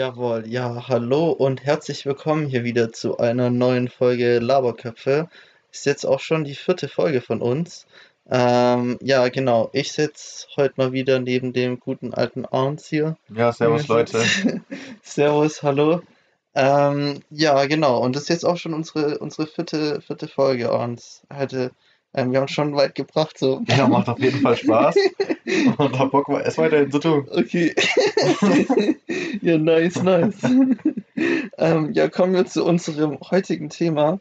Jawohl, ja, hallo und herzlich willkommen hier wieder zu einer neuen Folge Laberköpfe. Ist jetzt auch schon die vierte Folge von uns. Ähm, ja, genau, ich sitze heute mal wieder neben dem guten alten Arns hier. Ja, servus Leute. Servus, hallo. Ähm, ja, genau, und das ist jetzt auch schon unsere, unsere vierte, vierte Folge, Arns. Heute ähm, wir haben schon weit gebracht, so. Ja, macht auf jeden Fall Spaß. Und hab Bock, es weiterhin zu tun. Okay. ja, nice, nice. ähm, ja, kommen wir zu unserem heutigen Thema.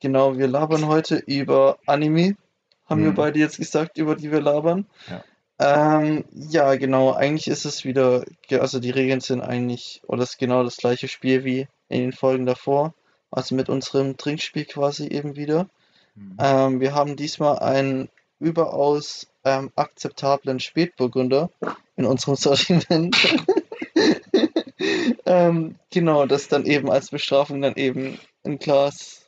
Genau, wir labern heute über Anime. Haben mhm. wir beide jetzt gesagt, über die wir labern. Ja. Ähm, ja, genau, eigentlich ist es wieder, also die Regeln sind eigentlich, oder ist genau das gleiche Spiel wie in den Folgen davor. Also mit unserem Trinkspiel quasi eben wieder. Mhm. Ähm, wir haben diesmal einen überaus ähm, akzeptablen Spätburgunder in unserem Sortiment. ähm, genau, das dann eben als Bestrafung dann eben ein Glas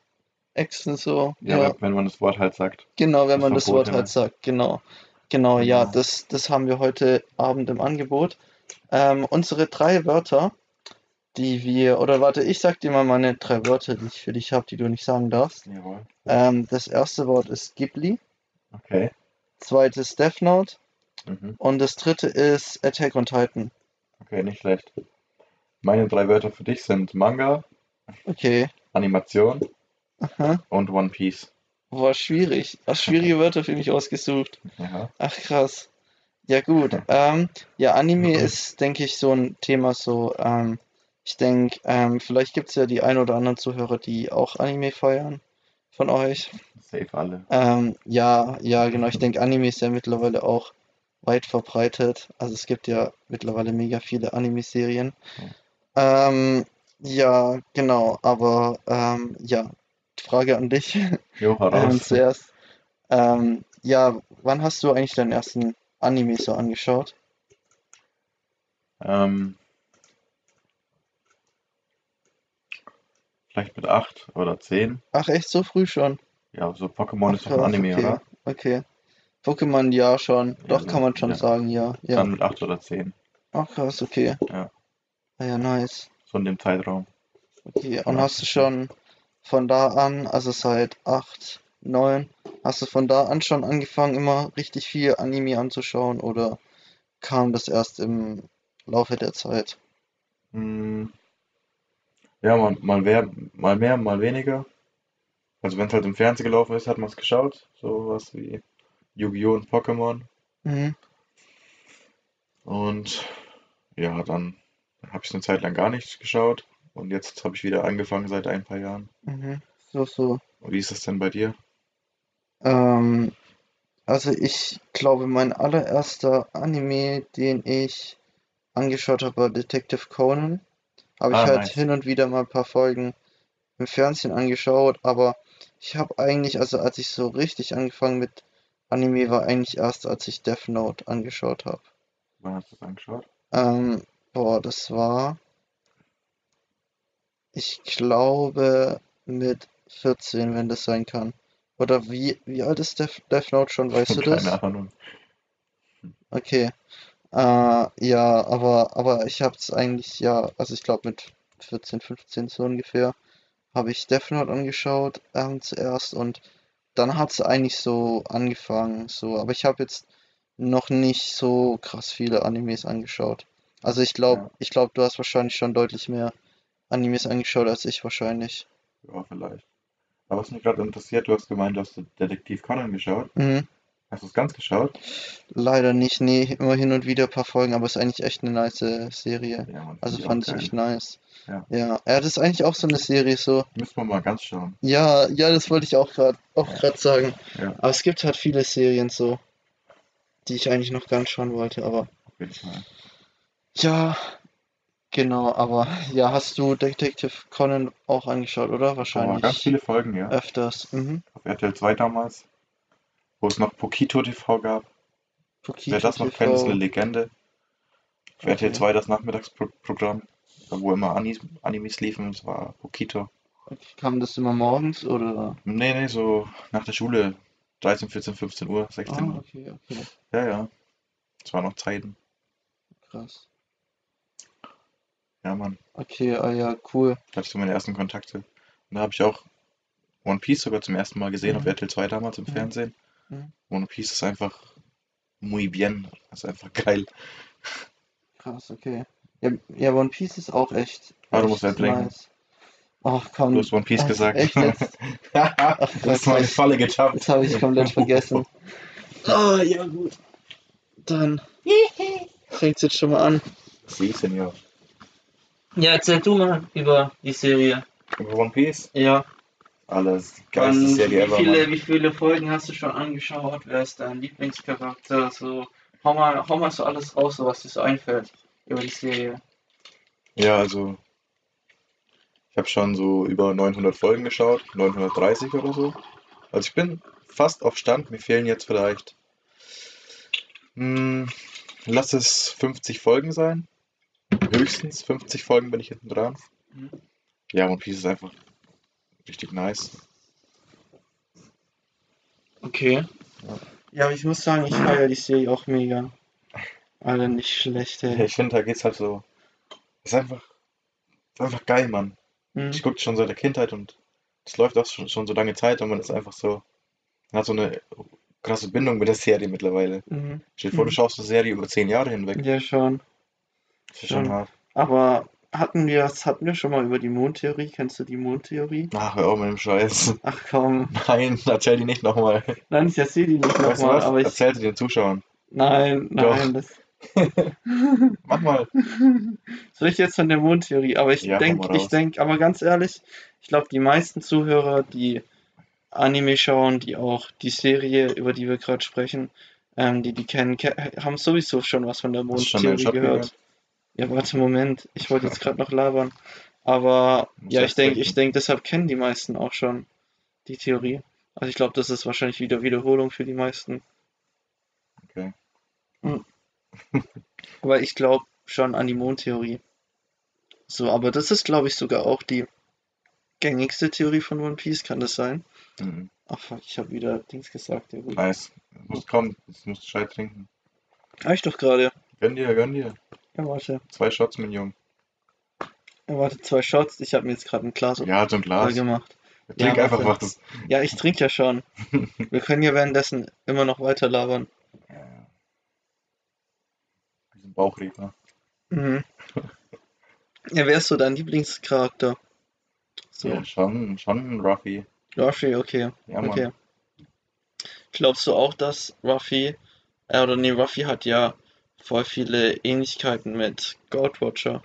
Exen so. Ja, ja, wenn man das Wort halt sagt. Genau, wenn das man das Wort halt sagt, genau. Genau, ja, ja, das, das haben wir heute Abend im Angebot. Ähm, unsere drei Wörter die wir, oder warte, ich sag dir mal meine drei Wörter, die ich für dich habe, die du nicht sagen darfst. Jawohl. Ähm, das erste Wort ist Ghibli. Okay. Zweites Death Note. Mhm. Und das dritte ist Attack on Titan. Okay, nicht schlecht. Meine drei Wörter für dich sind Manga. Okay. Animation. Aha. Und One Piece. Boah, schwierig. Ach, schwierige Wörter für mich ausgesucht. Ja. Ach, krass. Ja, gut. ähm, ja, Anime ist, denke ich, so ein Thema so, ähm, ich denke, ähm, vielleicht gibt es ja die ein oder anderen Zuhörer, die auch Anime feiern von euch. Safe alle. Ähm, ja, ja, genau. Ich denke, Anime ist ja mittlerweile auch weit verbreitet. Also es gibt ja mittlerweile mega viele Anime-Serien. Hm. Ähm, ja, genau. Aber ähm, ja, Frage an dich. Jo, ähm, zuerst. Ähm, ja, wann hast du eigentlich deinen ersten Anime so angeschaut? Ähm, Vielleicht mit 8 oder 10. Ach, echt so früh schon? Ja, so Pokémon Ach, ist doch ein Anime, okay. oder? Okay. Pokémon ja schon. Doch, ja, kann man schon ja. sagen, ja. ja. Dann mit 8 oder 10. Ach krass, okay. Ja. Ah, ja, nice. So in dem Zeitraum. Okay, und hast du schon von da an, also seit 8, 9, hast du von da an schon angefangen, immer richtig viel Anime anzuschauen oder kam das erst im Laufe der Zeit? Hm, ja, mal, mal, mehr, mal mehr, mal weniger. Also wenn es halt im Fernsehen gelaufen ist, hat man es geschaut. So was wie Yu-Gi-Oh! und Pokémon. Mhm. Und ja, dann habe ich es eine Zeit lang gar nicht geschaut. Und jetzt habe ich wieder angefangen seit ein paar Jahren. Mhm. So, so. Und wie ist das denn bei dir? Ähm, also ich glaube, mein allererster Anime, den ich angeschaut habe, war Detective Conan. Habe ich ah, halt nice. hin und wieder mal ein paar Folgen im Fernsehen angeschaut, aber ich habe eigentlich, also als ich so richtig angefangen mit Anime war eigentlich erst, als ich Death Note angeschaut habe. Wann hast du das angeschaut? Ähm, boah, das war, ich glaube, mit 14, wenn das sein kann. Oder wie, wie alt ist Death, Death Note schon, weißt du das? Keine Ahnung. Okay. Äh, ja, aber, aber ich habe es eigentlich, ja, also ich glaube mit 14, 15 so ungefähr, habe ich Death Note angeschaut ähm, zuerst und dann hat es eigentlich so angefangen, so, aber ich habe jetzt noch nicht so krass viele Animes angeschaut. Also ich glaube, ja. ich glaube, du hast wahrscheinlich schon deutlich mehr Animes angeschaut als ich wahrscheinlich. Ja, vielleicht. Aber was mich gerade interessiert, du hast gemeint, du hast Detektiv Conan geschaut. Mhm. Hast du es ganz geschaut? Leider nicht, nee, immer hin und wieder ein paar Folgen, aber es ist eigentlich echt eine nice Serie. Ja, also fand ich echt nice. Ja. ja. Ja, das ist eigentlich auch so eine Serie, so. Müssen wir mal ganz schauen. Ja, ja, das wollte ich auch gerade auch gerade sagen. Ja. Aber es gibt halt viele Serien so, die ich eigentlich noch ganz schauen wollte, aber. Auf jeden Fall. Ja, genau, aber ja, hast du Detective Conan auch angeschaut, oder? Wahrscheinlich. Oh, ganz viele Folgen, ja. Öfters. Mhm. Auf RTL 2 damals wo es noch Pokito TV gab. Pokito Wer das noch TV. kennt, ist eine Legende. Für okay. RTL 2 das Nachmittagsprogramm, wo immer Anis, Animes liefen, das war Pokito. Kam das immer morgens oder? Nee, nee, so nach der Schule. 13, 14, 15 Uhr, 16 ah, Uhr. Okay, okay. Ja, ja. Das waren noch Zeiten. Krass. Ja, Mann. Okay, ah ja, cool. Da hatte ich so meine ersten Kontakte. Und da habe ich auch One Piece sogar zum ersten Mal gesehen auf Mhm. RTL 2 damals im Mhm. Fernsehen. Mhm. One Piece ist einfach muy bien. Das ist einfach geil. Krass, okay. Ja, ja, One Piece ist auch echt, Ah, du musst trinken. nice. Ach komm, Du hast One Piece Ach, gesagt. echt jetzt? Ach, du hast meine Quatsch. Falle getappt. Das habe ich komplett vergessen. Ah, ja gut. Dann fängt jetzt schon mal an. Sie, Senior. Ja, erzähl du mal über die Serie. Über One Piece? Ja. Alles. Geilste Und Serie wie ever, viele, wie viele Folgen hast du schon angeschaut? Wer ist dein Lieblingscharakter? So, hau mal, hau mal so alles raus, so was dir so einfällt über die Serie. Ja, also. Ich habe schon so über 900 Folgen geschaut. 930 oder so. Also ich bin fast auf Stand. Mir fehlen jetzt vielleicht. Hm, lass es 50 Folgen sein. Höchstens 50 Folgen bin ich hinten dran. Mhm. Ja, One Piece ist einfach richtig nice. Okay. Ja. Ja, aber ich muss sagen, ich feiere die Serie auch mega. Alter, nicht schlecht, Ja, ey. ich finde, da geht's halt so. Ist einfach, ist einfach geil, Mann. Mhm. Ich gucke schon seit der Kindheit und es läuft auch schon, schon so lange Zeit und man ist einfach so, man hat so eine krasse Bindung mit der Serie mittlerweile. Mhm. Stell dir vor, du Mhm. schaust eine Serie über zehn Jahre hinweg. Ja, schon. Das ist schon schon. hart. Aber hatten wir, das hatten wir schon mal über die Mondtheorie? Kennst du die Mondtheorie? Ach, hör auf mit dem Scheiß. Ach komm. Nein, erzähl die nicht nochmal. Nein, ich erzähle die nicht Weißt nochmal, aber ich. Erzähl sie den Zuschauern. Nein, nein, das. Mach mal. Soll ich jetzt von der Mondtheorie? Aber ich Ja, denke, ich denke, aber ganz ehrlich, ich glaube, die meisten Zuhörer, die Anime schauen, die auch die Serie, über die wir gerade sprechen, ähm, die die kennen, ke haben sowieso schon was von der Mondtheorie gehört. gehört? Ja, warte, Moment, ich wollte jetzt gerade noch labern. Aber ja, ich denke, ich denke, deshalb kennen die meisten auch schon die Theorie. Also ich glaube, das ist wahrscheinlich wieder Wiederholung für die meisten. Okay. Aber ich glaube schon an die Mondtheorie. So, aber das ist, glaube ich, sogar auch die gängigste Theorie von One Piece, kann das sein? Mhm. Ach fuck, ich habe wieder Dings gesagt, ja gut. Nice. Muss kommen. Jetzt musst du Schei trinken. Hab ich doch gerade. Gönn dir, gönn dir. Ja, warte. Zwei Shots, mein Junge. Ja, warte, zwei Shots. Ich habe mir jetzt gerade ein Glas Ja, so ein Glas. gemacht. Trink Ja, einfach was. Ja, ich trinke ja schon. Wir können ja währenddessen immer noch weiter labern. Ja. Diesen Bauchredner. Mhm. Ja, wer ist so dein Lieblingscharakter? So, Ja, schon, schon Ruffy. Ruffy, okay. Ja, Mann. Okay. Glaubst du auch, dass Ruffy, äh, oder nee, Ruffy hat ja voll viele Ähnlichkeiten mit Goldwatcher,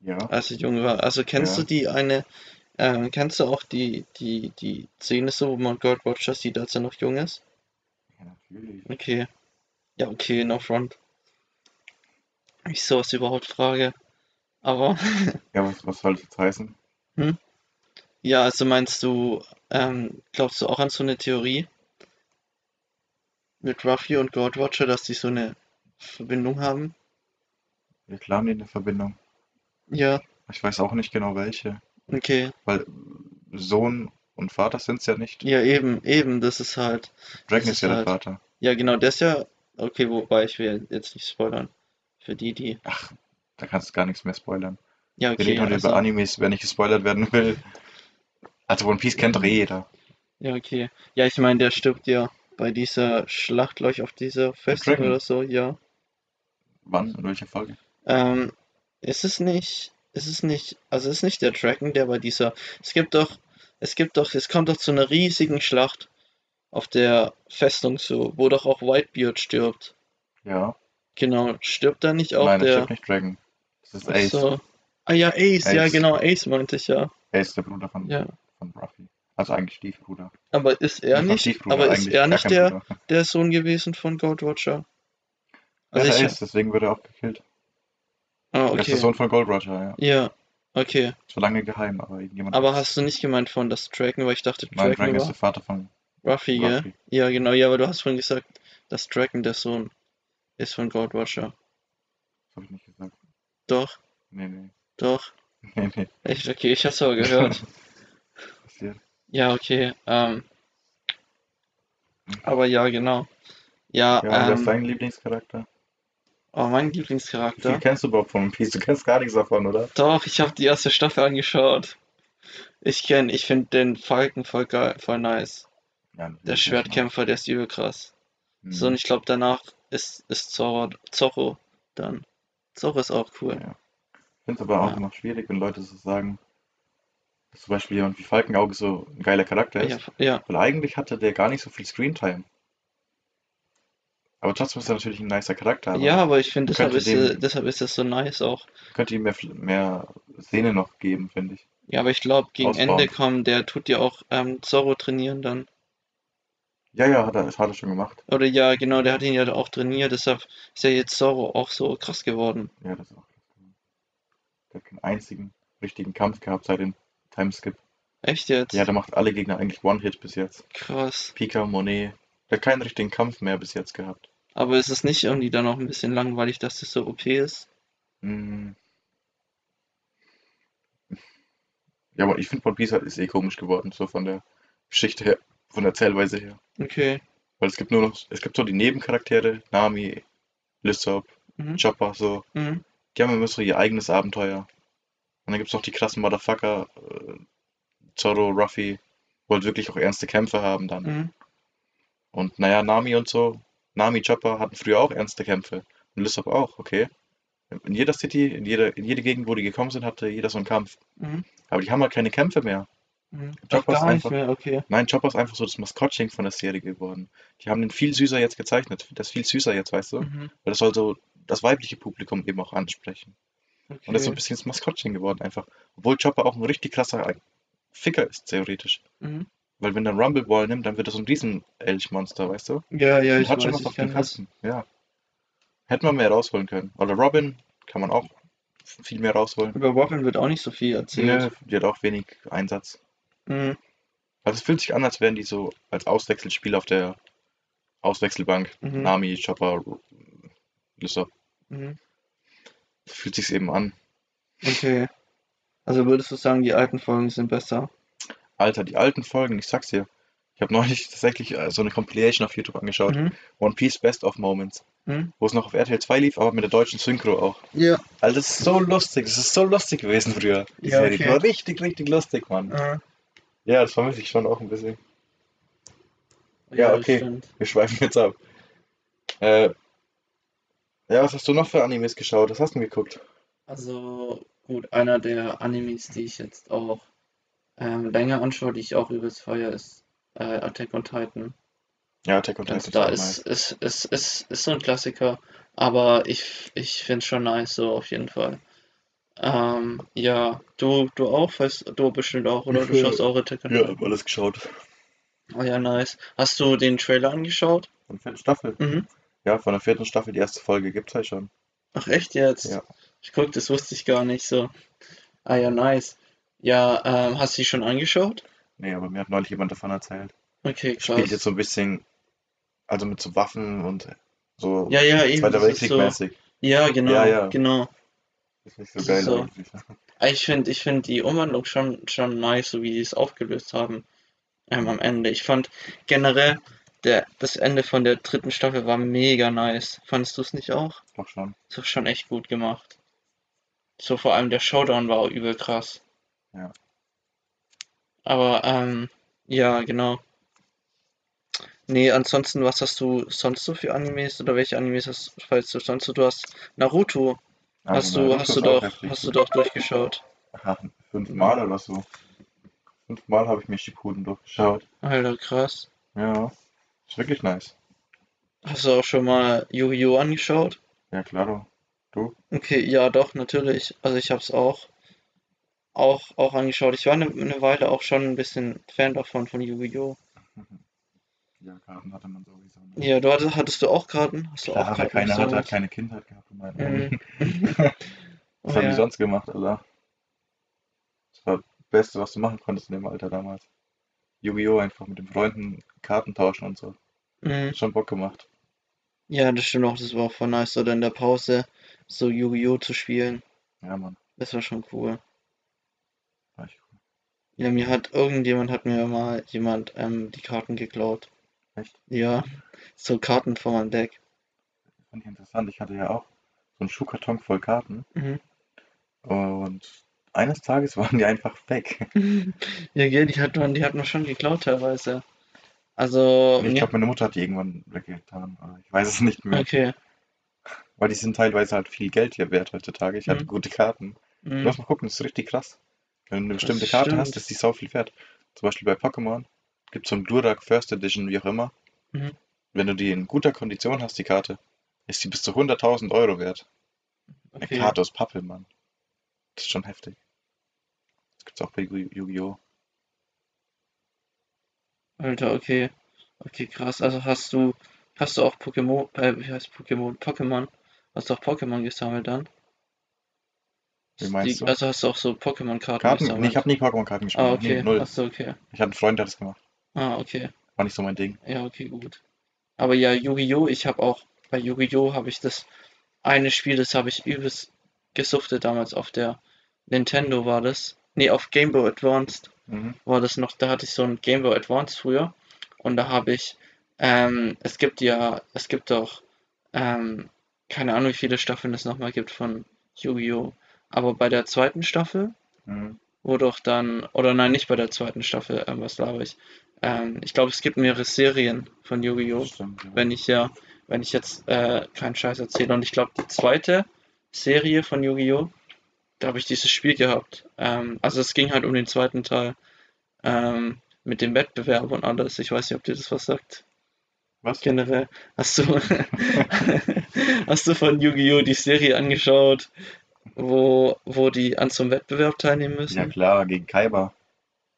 Ja, als er jung war. Also kennst Ja. du die eine, ähm, kennst du auch die, die, die Szene so, wo man Goldwatcher sieht, als er noch jung ist? ja natürlich. Okay. Ja, okay, no front. Ich sowas überhaupt frage. Aber, Ja, was, was soll das jetzt heißen? ja, also meinst du, ähm, glaubst du auch an so eine Theorie mit Ruffy und Goldwatcher, dass die so eine Verbindung haben? Wir klar haben die eine Verbindung. Ja, Ich weiß auch nicht genau welche. okay. Weil Sohn und Vater sind es ja nicht. Ja, eben, eben, das ist halt. Dragon das ist ja der halt- Vater. Ja, genau, der ist ja. Okay, wobei ich will jetzt nicht spoilern. Für die, die. Ach, da kannst du gar nichts mehr spoilern. Ja, Wir okay, reden heute also, über Animes, wer nicht gespoilert werden will. Also One Piece kennt doch eh jeder. ja, okay. Ja, ich meine, der stirbt ja bei dieser Schlacht, glaube ich, auf dieser Festung Dragon. oder so, ja. Wann? In welcher Folge? Ähm, ist es nicht, ist es nicht, also ist nicht der Dragon, der bei dieser, es gibt doch, es gibt doch, es kommt doch zu einer riesigen Schlacht auf der Festung so, wo doch auch Whitebeard stirbt. Ja. Genau, stirbt da nicht auch Nein, der, stimmt nicht Dragon. Das ist Ace. so. Ah ja, Ace, ja Ace. genau, Ace meinte ich ja. Ace, der Bruder von, Ja. von Ruffy. Also eigentlich Stiefbruder. Aber ist er nicht, aber ist er nicht der, der Sohn gewesen von Goldwatcher? Ja, Also der ich, Ace, deswegen wurde er auch gekillt. ah, Er ist der okay. Sohn von Gold Roger, ja. Ja, okay. War lange geheim, aber irgendjemand Aber hast du nicht gemeint von das Dragon, weil ich dachte, Nein, Dragon Dragon ist der Vater von Ruffy, gell? Ruffy. Ja, genau, ja, aber du hast vorhin gesagt, dass Dragon der Sohn ist von Goldwatcher. Das habe ich nicht gesagt. Doch, Nee, nee. doch. Nee, nee. Echt, okay, ich hab's aber gehört. Passiert. Ja, okay. Ähm, aber ja, genau. Ja, Ja, wer ist ähm, dein Lieblingscharakter? Oh, mein Wie viel Lieblingscharakter. kennst du überhaupt von One Piece? Du kennst gar nichts davon, oder? Doch, ich habe die erste Staffel angeschaut. Ich kenn, ich finde den Falken voll geil, voll nice. Ja, Der Schwertkämpfer, der ist übel krass. nicht. So, und Mhm. ich glaube, danach ist, ist Zorro, Zorro dann. Zorro ist auch cool. Ja. Ich finde es aber auch Ja. immer schwierig, wenn Leute so sagen, dass zum Beispiel jemand wie Falkenauge so ein geiler Charakter Ja, ist. ja, Weil eigentlich hatte der gar nicht so viel Screentime. Aber trotzdem ist er natürlich ein nicer Charakter. Ja, aber ich finde, deshalb ist, dem, deshalb ist es so nice auch. könnte ihm mehr, mehr Szene noch geben, finde ich. Ja, aber ich glaube, gegen Ende Ausbauen. kommen, der tut ja auch ähm, Zorro trainieren dann. Ja, ja, hat er, das hat er schon gemacht. Oder ja, genau, der hat ihn ja auch trainiert, deshalb ist ja jetzt Zorro auch so krass geworden. Ja, das ist auch krass. Der hat keinen einzigen richtigen Kampf gehabt seit dem Timeskip. Echt jetzt? Ja, der macht alle Gegner eigentlich One-Hit bis jetzt. Krass. Pika, Monet. Der hat keinen richtigen Kampf mehr bis jetzt gehabt. Aber ist es nicht irgendwie dann auch ein bisschen langweilig, dass das so OP ist? Hm. Ja, aber ich finde One Piece halt ist eh komisch geworden, so von der Geschichte her, von der Erzählweise her. Okay. Weil es gibt nur noch, es gibt so die Nebencharaktere, Nami, Lysop, Mhm. Chopper, so. Mhm. Die haben immer so ihr eigenes Abenteuer. Und dann gibt es noch die krassen Motherfucker, äh, Zoro, Ruffy, wo halt wirklich auch ernste Kämpfe haben dann. Mhm. Und naja, Nami und so, Nami, Chopper hatten früher auch ernste Kämpfe. Und Lysop auch, okay. In jeder City, in jeder, in jede Gegend, wo die gekommen sind, hatte jeder so einen Kampf. Mhm. Aber die haben halt keine Kämpfe mehr. Mhm. Chopper ist einfach, mehr, okay. nein, Chopper ist einfach so das Maskottchen von der Serie geworden. Die haben den viel süßer jetzt gezeichnet. Das ist viel süßer jetzt, weißt du? Mhm. Weil das soll so das weibliche Publikum eben auch ansprechen. Und das ist so ein Okay. bisschen das Maskottchen geworden einfach. Obwohl Chopper auch ein richtig krasser Ficker ist, theoretisch. Mhm. Weil wenn der Rumble Ball nimmt, dann wird das so ein riesen Elchmonster, weißt du? Ja, ja, Und ich hat schon weiß, was ich auf das. Kasten. Ja. Hätte man mehr rausholen können. Oder Robin kann man auch viel mehr rausholen. Über Robin wird auch nicht so viel erzählt. Nö, die hat auch wenig Einsatz. Mhm. Also es fühlt sich an, als wären die so als Auswechselspieler auf der Auswechselbank. Mhm. Nami, Chopper, Lysop. Mhm. Fühlt sich eben an. Okay. Also würdest du sagen, die alten Folgen sind besser? Alter, die alten Folgen, ich sag's dir. Ich habe neulich tatsächlich äh, so eine Compilation auf YouTube angeschaut. Mhm. One Piece Best of Moments. Mhm. Wo es noch auf RTL 2 lief, aber mit der deutschen Synchro auch. Ja. Alter, das ist so lustig. Das ist so lustig gewesen früher. Die Ja, Serie. Okay. war richtig, richtig lustig, Mann. Äh, Ja, das vermisse ich schon auch ein bisschen. Ja, das okay. stimmt. Wir schweifen jetzt ab. Äh, ja, was hast du noch für Animes geschaut? Was hast du denn geguckt? Also gut, einer der Animes, die ich jetzt auch ähm, länger anschaue, die ich auch übelst feier, ist äh, Attack on Titan. Ja, Attack on Titan Ganz ist ist, nice. ist, ist, ist, ist so ein Klassiker, aber ich, ich finde es schon nice, so auf jeden Fall. Ähm, ja, du, du auch, weißt du bestimmt auch, oder? Du schaust auch Attack on Ja, Titan. hab alles geschaut. Oh ja, nice. Hast du den Trailer angeschaut? Von der vierten Staffel. Mhm. Ja, von der vierten Staffel, die erste Folge gibt's halt schon. Ach echt jetzt? Ja. Ich guck, das wusste ich gar nicht so. Ah ja, nice. Ja, ähm, hast du die schon angeschaut? Nee, aber mir hat neulich jemand davon erzählt. Okay, Spielt jetzt krass. so ein bisschen, also mit so Waffen und so Ja, ja, eben, Zweiter das ist so. mäßig. Ja, genau, Ja, ja. genau. Ist nicht so Das geil ist so. eigentlich. Ah, Ich finde, ich finde die Umwandlung schon, schon nice, so wie die es aufgelöst haben ähm, am Ende. Ich fand generell, der, das Ende von der dritten Staffel war mega nice. Fandest du es nicht auch? Doch schon. Das war schon echt gut gemacht. So vor allem der Showdown war auch übel krass. Ja. Aber, ähm, ja, genau. Nee, ansonsten, was hast du sonst so für Animes oder welche Animes hast, falls du sonst so, du hast Naruto, hast Also du, Naruto hast du ist auch doch, heftig. hast du doch durchgeschaut. Aha, fünfmal oder so. Fünfmal habe ich mir Shippuden durchgeschaut. Alter, krass. Ja, ist wirklich nice. Hast du auch schon mal Yu-Gi-Oh! angeschaut? Ja, klaro. Du? Okay, ja, doch, natürlich. Also ich hab's auch, auch, auch angeschaut. Ich war eine, eine Weile auch schon ein bisschen Fan davon, von Yu-Gi-Oh! Ja, Karten hatte man sowieso. Ne? Ja, du hattest, hattest du auch Karten? Hast du Klar, auch Karten keine, hat gesammelt? keine Kindheit gehabt Mhm. Leben. Oh Was haben die ja. sonst gemacht, Alter? Das war das Beste, was du machen konntest in dem Alter damals. Yu-Gi-Oh! einfach mit den Freunden Karten tauschen und so. Mhm. Schon Bock gemacht. Ja, das stimmt auch, das war auch voll nice, oder in der Pause so Yu-Gi-Oh! zu spielen. Ja, Mann. Das war schon cool. Ja, mir hat irgendjemand hat mir mal jemand ähm, die Karten geklaut. Echt? Ja, so Karten von meinem Deck. Fand ich interessant. Ich hatte ja auch einen Schuhkarton voll Karten. Mhm. Und eines Tages waren die einfach weg. Ja, gell, die hat man, die hat man schon geklaut teilweise. Also, Ich mir, glaube, meine Mutter hat die irgendwann weggetan. aber Ich weiß es nicht mehr. okay. Weil die sind teilweise halt viel Geld hier wert heutzutage. Ich hatte Mhm. gute Karten. Du Mhm. musst mal gucken, das ist richtig krass. Wenn du eine bestimmte Karte hast, ist die sau viel wert. Zum Beispiel bei Pokémon gibt es so einen Glurak First Edition, wie auch immer. Mhm. Wenn du die in guter Kondition hast, die Karte, ist die bis zu 100.000 Euro wert. Eine Okay. Karte aus Pappe, Mann. Das ist schon heftig. Das gibt's auch bei Yu- Yu-Gi-Oh! Alter, okay. Okay, krass. Also hast du, hast du auch Pokémon, äh, wie heißt Pokémon? Pokémon. Hast du auch Pokémon gesammelt dann? Wie meinst Die, du? also hast du auch so Pokémon-Karten Karten? Nee, ich habe nie Pokémon-Karten gespielt. Ah, okay. null. Ach so, okay. Ich hatte einen Freund, der hat das gemacht. Ah, okay. War nicht so mein Ding. Ja, okay, gut. Aber ja, Yu-Gi-Oh! Ich habe auch, bei Yu-Gi-Oh! habe ich das eine Spiel, das habe ich übelst gesuchtet damals auf der Nintendo war das. Nee, auf Game Boy Advanced Mhm. war das noch, da hatte ich so ein Game Boy Advance früher und da habe ich, ähm, es gibt ja, es gibt doch, ähm, keine Ahnung, wie viele Staffeln es nochmal gibt von Yu-Gi-Oh! Aber bei der zweiten Staffel, Mhm. wo doch dann, oder nein, nicht bei der zweiten Staffel, ähm, was laber ich, ähm, ich glaube, es gibt mehrere Serien von Yu-Gi-Oh! Ja. wenn ich ja, wenn ich jetzt äh, keinen Scheiß erzähle. Und ich glaube, die zweite Serie von Yu-Gi-Oh! Da habe ich dieses Spiel gehabt. Ähm, also es ging halt um den zweiten Teil ähm, mit dem Wettbewerb und alles. Ich weiß nicht, ob dir das was sagt. Was? Generell. Hast du, hast du von Yu-Gi-Oh! die Serie angeschaut, wo, wo die an so einem Wettbewerb teilnehmen müssen? Ja klar, gegen Kaiba.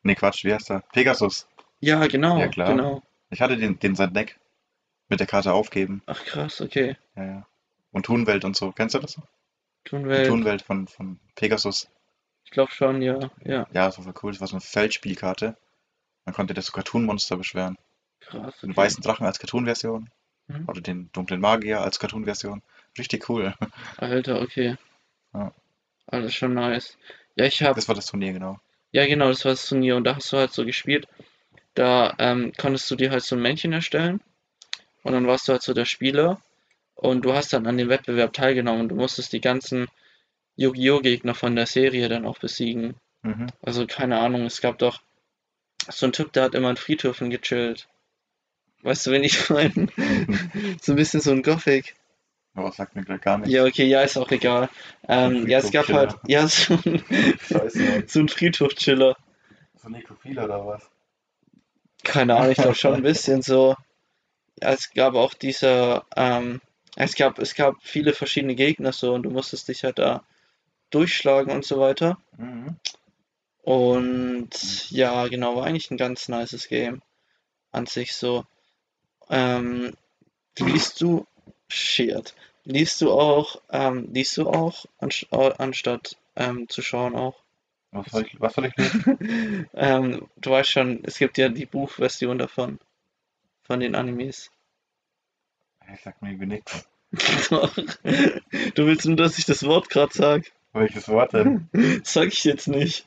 Nee, Quatsch, wie heißt der? Pegasus. Ja, genau, Ja, klar. genau. Ich hatte den, den sein Deck mit der Karte aufgeben. Ach krass, okay. Ja, ja. Und Thunwelt und so. Kennst du das? Die Thunwelt, Thunwelt von, von Pegasus. ich glaube schon, ja, ja. Ja, das war voll cool. Das war so eine Feldspielkarte. Man konnte das so Cartoon-Monster beschweren. Krass. Den okay. weißen Drachen als Cartoon-Version. Mhm. Oder den dunklen Magier als Cartoon-Version. Richtig cool. Alter, okay. Ja. Alles schon nice. Ja, ich hab, Das war das Turnier, genau. ja genau, das war das Turnier und da hast du halt so gespielt. Da ähm, konntest du dir halt so ein Männchen erstellen und dann warst du halt so der Spieler und du hast dann an dem Wettbewerb teilgenommen und du musstest die ganzen Yu-Gi-Oh! Gegner von der Serie dann auch besiegen. Mhm. Also keine Ahnung, es gab doch so einen Typ, der hat immer in Friedhöfen gechillt. Weißt du, wen ich meine? so ein bisschen so ein Gothic. Aber sagt mir gerade gar nichts. Ja, okay, ja, ist auch egal. Ähm, ja, es gab halt, ja, so ein, Scheiße. so ein Friedhofchiller. So Nekrophil oder was? Keine Ahnung, ich glaube schon ein bisschen so. Ja, es gab auch dieser, ähm, es gab, es gab viele verschiedene Gegner so und du musstest dich halt da durchschlagen und so weiter. Mhm. Und ja, genau, war eigentlich ein ganz nices Game an sich so. Ähm, liest du, shit, liest du auch, ähm, liest du auch, anst anstatt ähm, zu schauen auch? Was soll ich, was soll ich lesen? Ähm, du weißt schon, es gibt ja die Buchversion davon, von den Animes. Ich sag mir nichts. Doch. Du willst nur, dass ich das Wort gerade sag. Welches Wort denn? Sag ich jetzt nicht.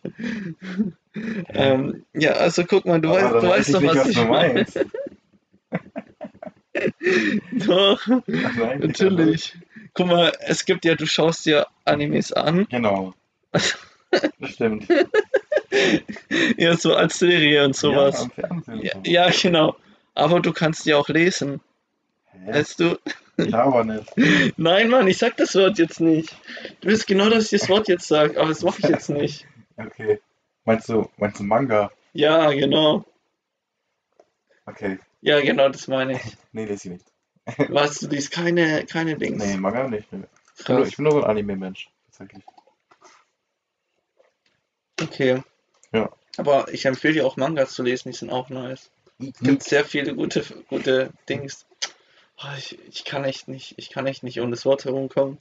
Ähm, ja, also guck mal, du, weißt, du weiß weißt doch, was was ich meine. Doch, Ach nein, natürlich. Guck mal, es gibt ja, du schaust dir Animes an. Genau. Das stimmt. Ja, so als Serie und Ja, sowas. Ja, so. ja, genau. Aber du kannst die auch lesen. Hä? Weißt du? Ich aber nicht. Nein, Mann, ich sag das Wort jetzt nicht. Du willst genau, dass ich das Wort jetzt sage, aber das mache ich jetzt nicht. Okay. Meinst du, meinst du Manga? Ja, genau. Okay. Ja, genau, das meine ich. Nee, lese ich nicht. Was, du liest keine, keine Dings. Nee, Manga nicht. Nee. Ich bin, nur, ich bin nur so ein Anime-Mensch. Tatsächlich. Okay. Ja. Aber ich empfehle dir auch Mangas zu lesen, die sind auch nice. Es gibt sehr viele gute, gute Dings. Oh, ich, ich kann echt nicht, ich kann echt nicht um das Wort herumkommen.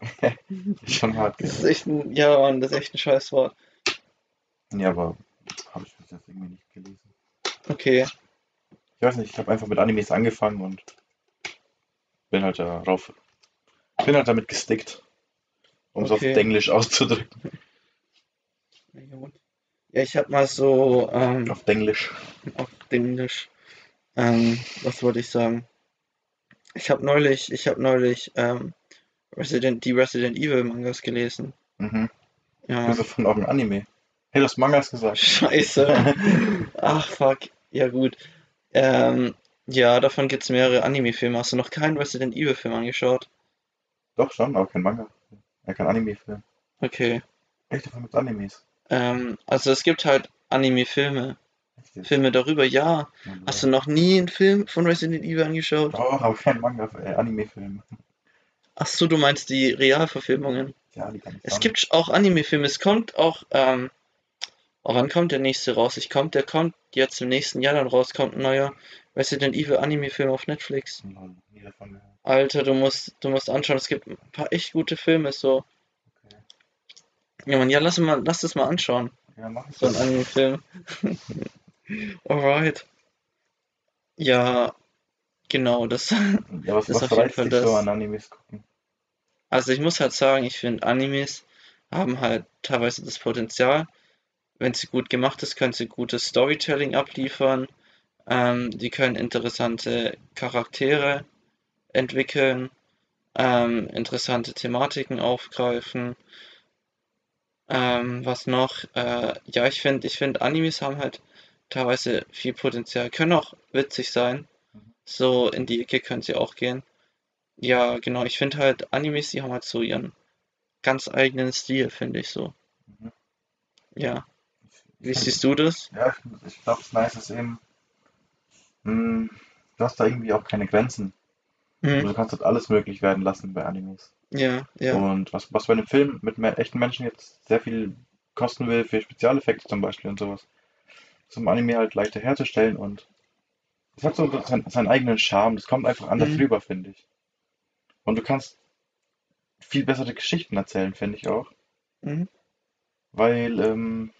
Ist schon hart. Das ist echt ein, ja, Mann, das ist echt ein scheiß Wort. Ja, aber habe ich bis jetzt irgendwie nicht gelesen. Okay. Ich weiß nicht, ich habe einfach mit Animes angefangen und bin halt darauf. Bin halt damit gestickt. Um es Okay. auf Englisch auszudrücken. Ja, ich habe mal so ähm, Auf Englisch. auf Englisch. Ähm, was wollte ich sagen? Ich habe neulich, ich habe neulich ähm, Resident, die Resident Evil Mangas gelesen. Mhm. Ja, Also von auch ein Anime. Hey, du hast Mangas gesagt. scheiße. Ach, fuck. Ja, gut. Ähm, ja, davon gibt's mehrere Anime-Filme. Hast du noch keinen Resident Evil-Film angeschaut? Doch schon, aber kein Manga. Ja, kein Anime-Film. Okay. Echt, davon gibt's Animes. Ähm, also es gibt halt Anime-Filme. Filme darüber, ja. Hast du noch nie einen Film von Resident Evil angeschaut? Doch, aber kein Manga, äh, Anime-Film. Ach so, du meinst die Realverfilmungen. Ja, die kann ich Es gibt auch Anime-Filme. Es kommt auch, ähm, oh, wann kommt der nächste raus? Ich kommt, der kommt jetzt im nächsten Jahr dann raus, kommt ein neuer Resident Evil Anime-Film auf Netflix. Alter, du musst, du musst anschauen, es gibt ein paar echt gute Filme, so. Okay. Ja, man, ja, lass mal, lass das mal anschauen. Ja, mach ich. So ein Anime-Film. Alright. Ja, genau, das. Ja, was, ist was auf jeden Fall dich so das. an Animes gucken? Also ich muss halt sagen, ich finde Animes haben halt teilweise das Potenzial, wenn sie gut gemacht ist, können sie gutes Storytelling abliefern. Ähm, die können interessante Charaktere entwickeln, ähm, interessante Thematiken aufgreifen. Ähm, was noch? Äh, ja, ich finde, ich finde Animes haben halt teilweise viel Potenzial, können auch witzig sein. So in die Ecke können sie auch gehen. Ja, genau. Ich finde halt, Animes, die haben halt so ihren ganz eigenen Stil, finde ich so. Mhm. Ja. Wie find- siehst du das? Ja, ich, glaube, das Nice ist eben, mh, du hast da irgendwie auch keine Grenzen. Also Mhm. du kannst halt alles möglich werden lassen bei Animes. Ja, ja. Und was, was bei einem Film mit me echten Menschen jetzt sehr viel kosten will, für Spezialeffekte zum Beispiel und sowas, ist im Anime halt leichter herzustellen und es hat so seinen, seinen eigenen Charme. Das kommt einfach anders Mhm. rüber, finde ich. Und du kannst viel bessere Geschichten erzählen, finde ich auch. Mhm. Weil, ähm,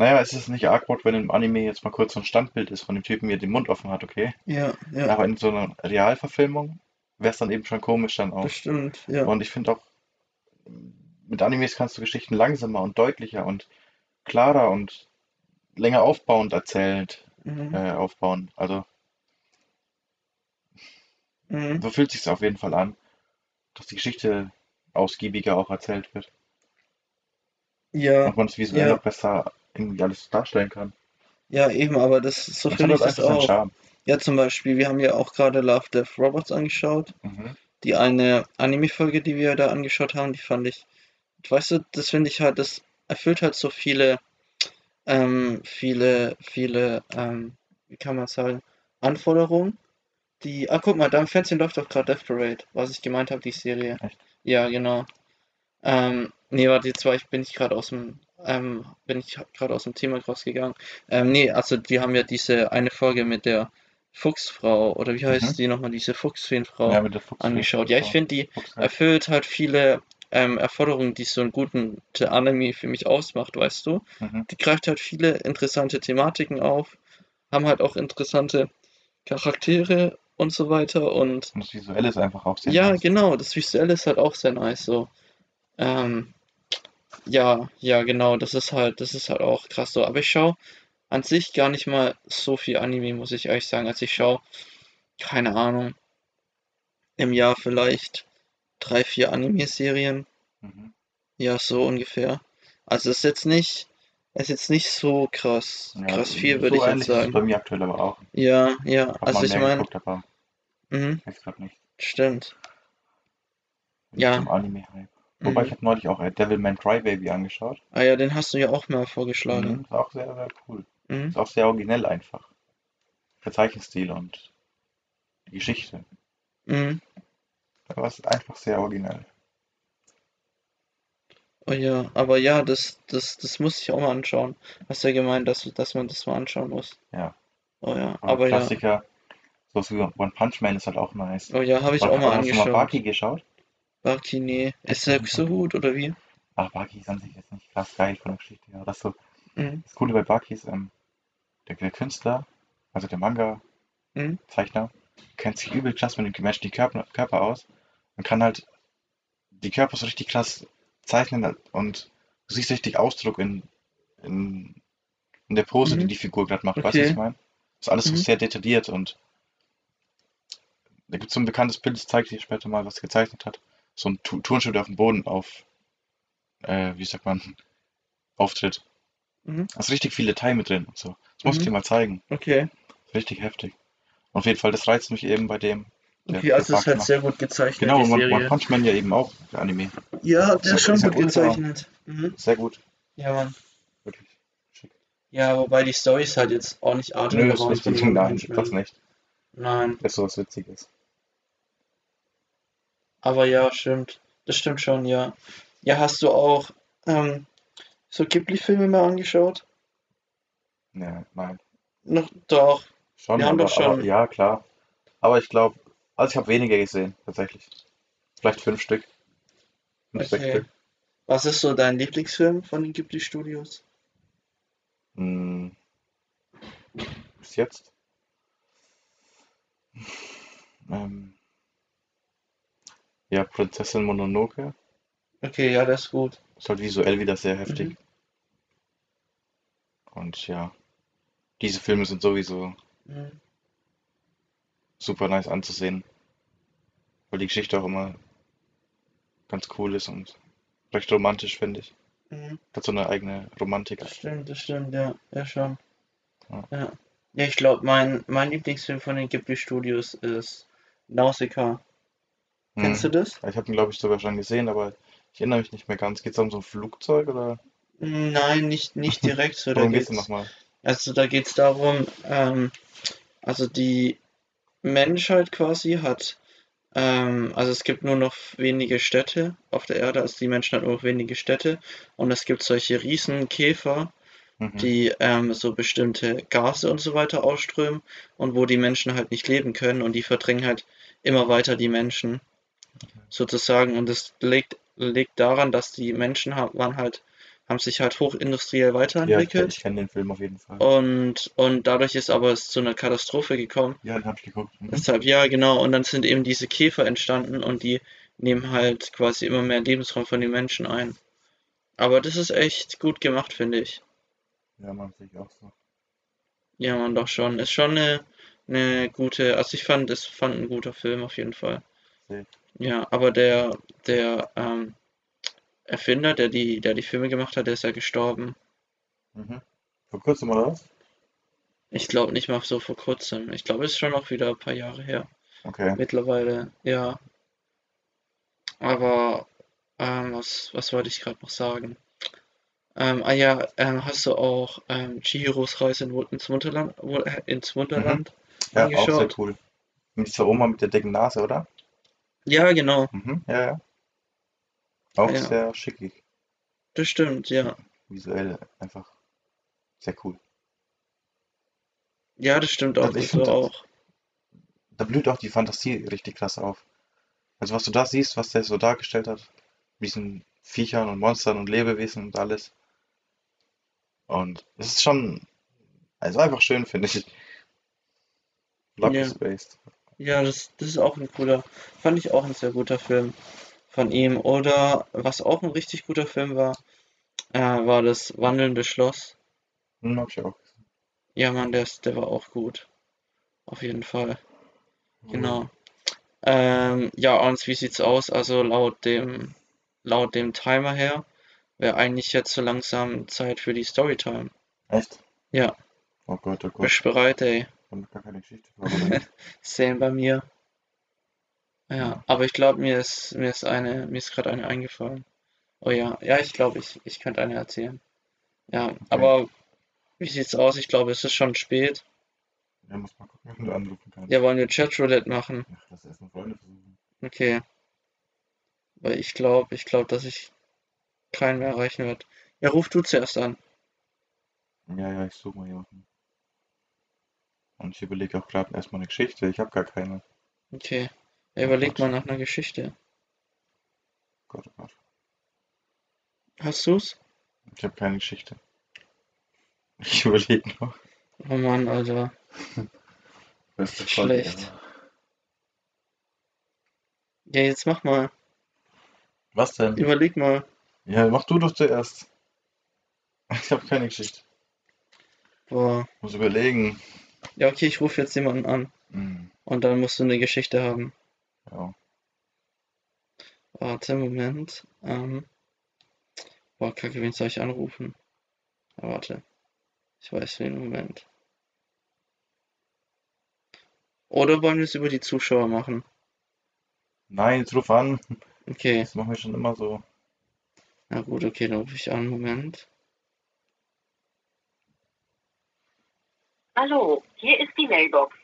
naja, es ist nicht awkward, wenn im Anime jetzt mal kurz so ein Standbild ist von dem Typen, wie er den Mund offen hat, okay? Ja, ja. Aber in so einer Realverfilmung wäre es dann eben schon komisch dann auch. Bestimmt, ja. Und ich finde auch, mit Animes kannst du Geschichten langsamer und deutlicher und klarer und länger aufbauend erzählt Mhm. äh, aufbauen. Also Mhm. so fühlt sich auf jeden Fall an, dass die Geschichte ausgiebiger auch erzählt wird Ja, und man es visuell ja. auch besser irgendwie alles darstellen kann. ja, eben, aber das, so es hat finde ich das auch. Charme. Ja, zum Beispiel, wir haben ja auch gerade Love, Death, Robots angeschaut. Mhm. Die eine Anime-Folge, die wir da angeschaut haben, die fand ich, weißt du, das finde ich halt, das erfüllt halt so viele, ähm, viele, viele, ähm, wie kann man sagen, Anforderungen, die, ah, guck mal, da im Fernsehen läuft doch gerade Death Parade, was ich gemeint habe, die Serie. Echt? Ja, genau. Ähm, nee, warte, jetzt war ich, bin ich gerade aus dem, ähm, bin ich gerade aus dem Thema rausgegangen. Ähm, nee, also die haben ja diese eine Folge mit der Fuchsfrau, oder wie heißt Mhm. die nochmal, diese Fuchsfeenfrau Ja, mit der Fuchs angeschaut. Ja, ich finde, die Fuchsfrau. erfüllt halt viele ähm, Erforderungen, die so einen guten Anime für mich ausmacht, weißt du? Mhm. Die greift halt viele interessante Thematiken auf, haben halt auch interessante Charaktere und so weiter und Und das Visuelle ist einfach auch sehr ja, nice. genau, das Visuelle ist halt auch sehr nice, so. Ähm, ja, ja, genau, das ist halt, das ist halt auch krass so. Aber ich schaue an sich gar nicht mal so viel Anime, muss ich ehrlich sagen. Also ich schaue, keine Ahnung, im Jahr vielleicht drei, vier Anime-Serien. Mhm. Ja, so ungefähr. Also es ist jetzt nicht, es ist jetzt nicht so krass, Ja, krass viel, würde so ich jetzt ähnlich ist es bei sagen. mir aktuell aber auch. Ja, ja, Hab also mal ich mehr meine, geguckt, aber mhm, ich weiß gerade nicht. stimmt. Bin Ja. Zum Anime-Hype. Wobei ich Mhm. habe neulich auch äh, Devilman Crybaby angeschaut. Ah ja, den hast du ja auch mal vorgeschlagen. Mhm. Ist auch sehr, sehr cool. Mhm. Ist auch sehr originell einfach. Der Zeichenstil und die Geschichte. Mhm. Aber es ist einfach sehr originell. Oh ja, aber ja, das, das, das muss ich auch mal anschauen. Hast ja gemeint, dass, dass man das mal anschauen muss. Ja. Oh ja, Aber aber ja. Klassiker, sowas wie One Punch Man ist halt auch nice. Oh ja, habe ich auch mal hast du mal angeschaut. Baki geschaut? Baki, nee. Ist der so gut, oder wie? Ach, Baki ist an sich jetzt nicht krass geil von der Geschichte her. Das, so, Mhm. das Coole bei Baki ist, ähm, der, der Künstler, also der Manga-Zeichner, Mhm. kennt sich übel krass mit den Menschen die Körper, Körper aus und kann halt die Körper so richtig krass zeichnen und du siehst richtig Ausdruck in, in, in der Pose, die Mhm. die Figur gerade macht. Weißt du, was Okay. ich meine? Ist alles so Mhm. sehr detailliert und Da gibt es so ein bekanntes Bild, das zeige ich dir später mal, was er gezeichnet hat. So ein Tu- Turnschuh, der auf dem Boden auf, äh, wie sagt man, auftritt. Mhm. Da ist richtig viel Detail mit drin und so. Das muss ich Mhm. dir mal zeigen. Okay. Richtig heftig. Auf jeden Fall, das reizt mich eben bei dem. der Okay, also es ist halt macht. sehr gut gezeichnet, Genau, die Serie. One Punch Man ja eben auch, der Anime. Ja, der Ist ist schon gut gezeichnet. Mhm. Sehr gut. Ja, Mann. Wirklich schick. Ja, wobei die Storys halt jetzt auch nicht Nö, ist atemberaubend richtig. von Nein, Menschen. das nicht. Nein, Das ist so was Witziges. Aber ja, stimmt. Das stimmt schon, ja. Ja, hast du auch ähm, so Ghibli-Filme mal angeschaut? Ja, nein. Noch doch. Schon, Wir haben aber, doch schon- aber ja, klar. Aber ich glaube, also ich habe weniger gesehen, tatsächlich. Vielleicht fünf Stück. Fünf, sechs Okay. Stück. Was ist so dein Lieblingsfilm von den Ghibli-Studios? Hm. Bis jetzt? Ähm. Ja, Prinzessin Mononoke. Okay, ja, das ist gut. Ist halt visuell wieder sehr heftig. Mhm. Und ja, diese Filme sind sowieso Mhm. super nice anzusehen. Weil die Geschichte auch immer ganz cool ist und recht romantisch, finde ich. Mhm. Hat so eine eigene Romantik. Das stimmt, das stimmt, ja, ja schon. Ja. Ja, ja ich glaube, mein, mein Lieblingsfilm von den Ghibli-Studios ist Nausicaa. Kennst du Mhm. das? Ich habe ihn, glaube ich, sogar schon gesehen, aber ich erinnere mich nicht mehr ganz. Geht es um so ein Flugzeug oder Nein, nicht, nicht direkt so. Da worum geht's denn geht's, nochmal? also da geht es darum, ähm, also die Menschheit quasi hat, ähm, also es gibt nur noch wenige Städte auf der Erde, also die Menschen hat nur noch wenige Städte und es gibt solche Riesenkäfer, Mhm. die ähm, so bestimmte Gase und so weiter ausströmen und wo die Menschen halt nicht leben können und die verdrängen halt immer weiter die Menschen sozusagen und das liegt, liegt daran, dass die Menschen haben, waren halt, haben sich halt hochindustriell Ja, ich, weiterentwickelt ich kenne den Film auf jeden Fall. und, und dadurch ist aber es zu einer Katastrophe gekommen. Ja, den habe ich geguckt. Mhm. Deshalb, ja, genau, und dann sind eben diese Käfer entstanden und die nehmen halt quasi immer mehr Lebensraum von den Menschen ein. Aber das ist echt gut gemacht, finde ich. Ja, man, sehe ich auch so. Ja, man, doch schon. Ist schon eine, eine gute, also ich fand, es fand ein guter Film auf jeden Fall. Safe. Ja, aber der, der ähm, Erfinder, der die, der die Filme gemacht hat, der ist ja gestorben. Mhm. Vor kurzem oder was? Ich glaube nicht mal so vor kurzem. Ich glaube, es ist schon noch wieder ein paar Jahre her. Okay. Mittlerweile, ja. Aber ähm, was, was wollte ich gerade noch sagen? Ähm, ah ja, ähm, hast du auch ähm, Chihiros Reise in, ins Wunderland, Wu- äh, ins Wunderland Ja, auch sehr angeschaut? cool. Mit Oma mit der dicken Nase, oder? Ja, genau, Mhm. Ja, ja. Auch ja, sehr schickig. das stimmt, ja. Visuell einfach sehr cool. Ja, das stimmt auch, Also ich das war finde, auch. da blüht auch die Fantasie richtig krass auf. Also was du da siehst, was der so dargestellt hat, mit diesen Viechern und Monstern und Lebewesen und alles. Und es ist schon, also einfach schön, finde ich. Ja, is based. Ja, das, das ist auch ein cooler, fand ich auch ein sehr guter Film von ihm. Oder was auch ein richtig guter Film war, äh, war das Wandelnde Schloss. Hm, hab ich auch gesehen. Ja, Mann, der, ist- der war auch gut. Auf jeden Fall. Genau. Ähm, ja, und wie sieht's aus? Also laut dem, laut dem Timer her wäre eigentlich jetzt so langsam Zeit für die Storytime. Echt? Ja, Oh Gott, oh Gott. bist du bereit, ey? Noch gar keine Geschichte. Same bei mir. Ja, Ja. aber ich glaube, mir ist, mir ist eine, mir ist gerade eine eingefallen. Oh ja, ja, ich glaube, ich, ich könnte eine erzählen. Ja, Okay. aber wie sieht's aus? Ich glaube, es ist schon spät. Ja, muss mal gucken, wenn du anrufen kannst. Ja, wollen wir Chatroulette machen? Ach, lass erst mal Freunde versuchen. Okay, weil ich glaube, ich glaube, dass ich keinen mehr erreichen werde. Ja, ruf du zuerst an. Ja, ja, ich suche mal jemanden. Und ich überlege auch gerade erstmal eine Geschichte. Ich habe gar keine. Okay. Ja, überleg mal nach einer Geschichte. Gott, oh Gott. Hast du's? Ich habe keine Geschichte. Ich überlege noch. Oh Mann, Alter. Beste Folge Schlecht. ever. Ja, jetzt mach mal. Was denn? Überleg mal. Ja, mach du doch zuerst. Ich habe keine Geschichte. Boah. Muss überlegen. Ja, okay, ich rufe jetzt jemanden an. Mhm. Und dann musst du eine Geschichte haben. Ja. Warte, Moment. Ähm. Boah, kacke, wen soll ich anrufen? Warte. Ich weiß wen, Moment. Oder wollen wir es über die Zuschauer machen? Nein, jetzt ruf an. Okay, Das machen wir schon immer so. na gut, okay, dann rufe ich an, Moment. Hallo, hier ist die Mailbox.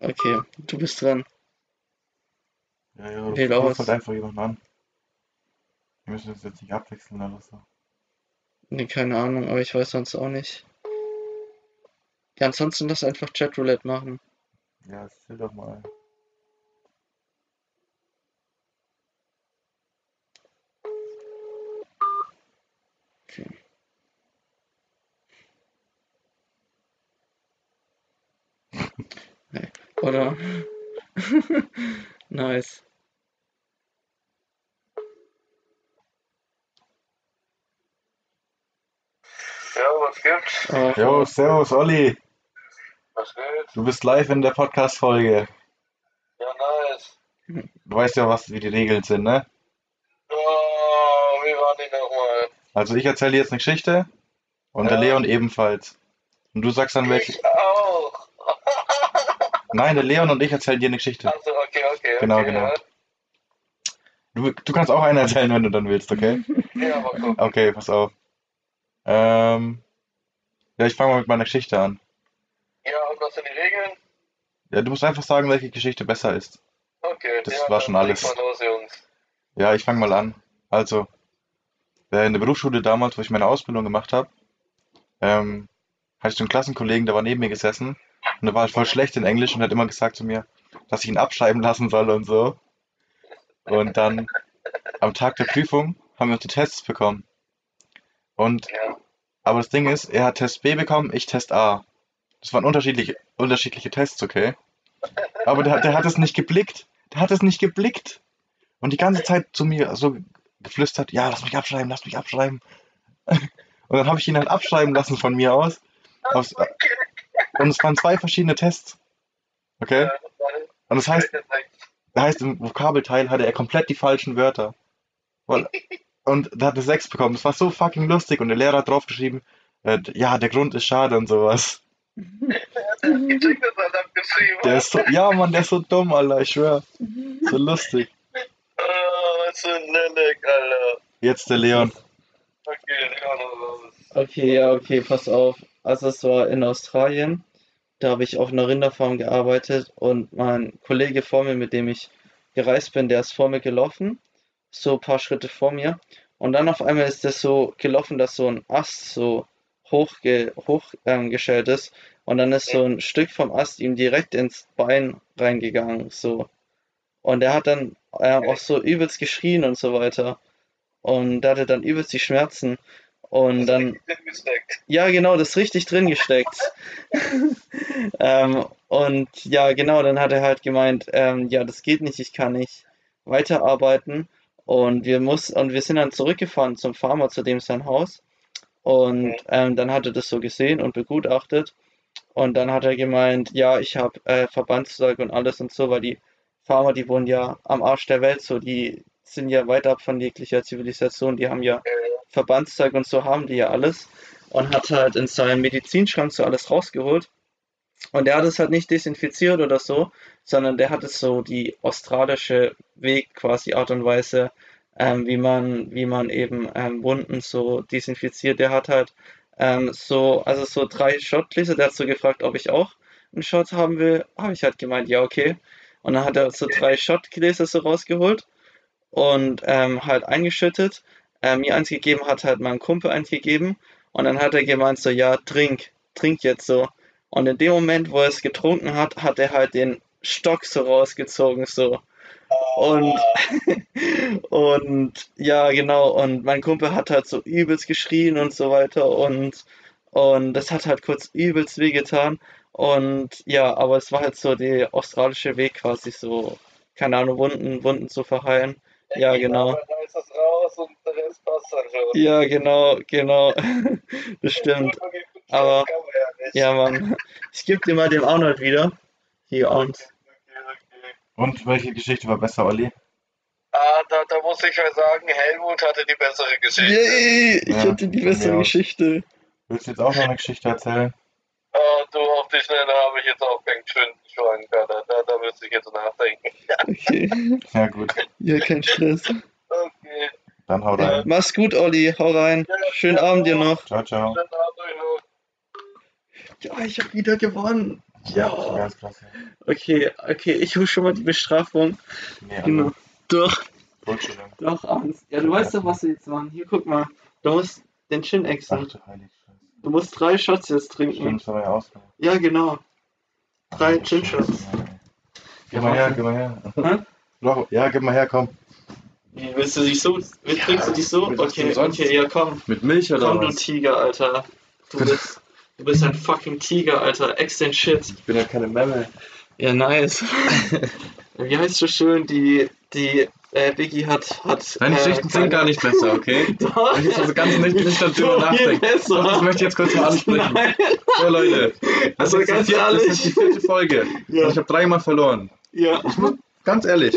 Okay, du bist dran. Ja, ja, Wähl ruf aus. halt einfach jemanden an. Wir müssen das jetzt nicht abwechseln oder so. Nee, keine Ahnung, aber ich weiß sonst auch nicht. Ja, ansonsten lass einfach Chatroulette machen. Ja, erzähl doch mal. Oder? Nice. Ja, was gibt's? Ach, Jo, servus, Olli. Was geht? Du bist live in der Podcast-Folge. Ja, nice. Du weißt ja, was, wie die Regeln sind, ne? Oh, wie waren die nochmal? Also ich erzähle dir jetzt eine Geschichte und der Ja. Leon ebenfalls. Und du sagst dann welche. Ich. Nein, der Leon und ich erzählen dir eine Geschichte. Also, okay, okay. Genau, okay, genau. Du, du kannst auch eine erzählen, wenn du dann willst, okay? Ja, ja mal gucken. Okay, pass auf. Ähm, ja, ich fange mal mit meiner Geschichte an. Ja, und was sind die Regeln? Ja, du musst einfach sagen, welche Geschichte besser ist. Okay, Das ja, war schon alles. mal los, Jungs. Ja, ich fange mal an. Also, äh, in der Berufsschule damals, wo ich meine Ausbildung gemacht habe, ähm, hatte ich so einen Klassenkollegen, der war neben mir gesessen und der war halt voll schlecht in Englisch und hat immer gesagt zu mir, dass ich ihn abschreiben lassen soll und so. Und dann am Tag der Prüfung haben wir unsere Tests bekommen. Und aber das Ding ist, er hat Test B bekommen, ich Test A. Das waren unterschiedliche, unterschiedliche Tests, okay? Aber der, der hat es nicht geblickt. Der hat es nicht geblickt. Und die ganze Zeit zu mir so geflüstert, ja, lass mich abschreiben, lass mich abschreiben. Und dann habe ich ihn halt abschreiben lassen von mir aus. Aus, und es waren zwei verschiedene Tests. Okay? Und das heißt, das heißt, im Vokabelteil hatte er komplett die falschen Wörter. Und, und da hat er sechs bekommen. Das war so fucking lustig. Und der Lehrer hat draufgeschrieben, äh, ja, der Grund ist schade und sowas. Halt. Der ist so, ja, Mann, der ist so dumm, Alter, ich schwör. So lustig. Oh, so nellig, Alter. Jetzt der Leon. Okay, Leon. Okay, ja, okay, pass auf. Also es war in Australien. Da habe ich auf einer Rinderfarm gearbeitet und mein Kollege vor mir, mit dem ich gereist bin, der ist vor mir gelaufen, so ein paar Schritte vor mir. Und dann auf einmal ist das so gelaufen, dass so ein Ast so hochge hoch, ähm, ist. Und dann ist so ein Stück vom Ast ihm direkt ins Bein reingegangen, so. Und er hat dann äh, auch so übelst geschrien und so weiter. Und der hatte dann übelst die Schmerzen. Und dann, ja, genau, das ist richtig drin gesteckt. ähm, und ja, genau, dann hat er halt gemeint, ähm, ja, das geht nicht, ich kann nicht weiterarbeiten. Und wir muss, und wir sind dann zurückgefahren zum Farmer, zu dem sein Haus. Und ähm, dann hat er das so gesehen und begutachtet. Und dann hat er gemeint, ja, ich habe äh, Verbandszeug und alles und so, weil die Farmer, die wohnen ja am Arsch der Welt, so, die sind ja weit ab von jeglicher Zivilisation, die haben ja Verbandszeug und so haben die ja alles. Und hat halt in seinem Medizinschrank so alles rausgeholt. Und der hat es halt nicht desinfiziert oder so, sondern der hat es so die australische Weg, quasi Art und Weise, ähm, wie man, wie man eben ähm, Wunden so desinfiziert. Der hat halt ähm, so, also so drei Shotgläser, der hat so gefragt, ob ich auch einen Shot haben will. Habe ich halt gemeint, ja, okay. Und dann hat er so drei Shotgläser so rausgeholt und ähm, halt eingeschüttet. Äh, mir eins gegeben, hat halt meinem Kumpel eins gegeben. Und dann hat er gemeint, so, ja, trink, trink jetzt so. Und in dem Moment, wo er es getrunken hat, hat er halt den Stock so rausgezogen, so. Und, und ja, genau, und mein Kumpel hat halt so übelst geschrien und so weiter und, und das hat halt kurz übelst wehgetan. Und ja, aber es war halt so der australische Weg quasi so, keine Ahnung, Wunden, Wunden zu verheilen. Ja, genau. Da ist das und der Rest passt dann schon. Ja, genau, genau. Das stimmt. Aber- ja Mann. Ich gebe dir mal den Arnold wieder. Hier okay. Und welche Geschichte war besser, Olli? Ah, da, da muss ich mal sagen, Helmut hatte die bessere Geschichte. Yay! Ich Ja, hatte die bessere. Geschichte. Willst du jetzt auch noch eine Geschichte erzählen? Ah, du, auf die Schnelle habe ich jetzt auch keinen schönen Schwanker. Da, da, da müsste ich jetzt nachdenken. Okay. Ja, gut. Ja, kein Stress. Okay. Dann hau Ja, rein. mach's gut, Olli. Hau rein. Schönen Abend dir noch. Ciao, ciao. Ja, ich habe wieder gewonnen. Ja. Okay, okay, ich hol schon mal die Bestrafung. Nee, Genau. also, Doch, Bullshit. doch, abends. Ja, du weißt doch, was wir jetzt machen. Hier, guck mal. Du musst den Chin Ach exen. du heilige Scheiße. Du musst drei Shots jetzt trinken. Stimmt, war ja ausgemacht. Ja, genau. Drei Ach, Gin Shots. Scheiße, ey. Gib mal her, gib mal her. Doch, Ja, gib mal her, komm. Wie willst du dich so? Wie trinkst du dich so? was Okay, okay, ja, komm. Mit Milch Komm, du Tiger, Alter. Du bist, du bist ein fucking Tiger, Alter. Ex den Shit. Ich bin ja keine Memme. Ja, nice. Wie heißt so schön, die, die äh, Biggie hat, hat. Deine äh, Geschichten sind gar nicht besser, okay? Doch. Ich jetzt also ganz nicht, nicht darüber So viel nachdenke. besser. Doch, das möchte ich jetzt kurz mal ansprechen. Nein. So, Leute. Das, Also ist, ganz die vierte, das ist die vierte Folge. Ja. Und ich habe dreimal verloren. Ja. Ganz ehrlich.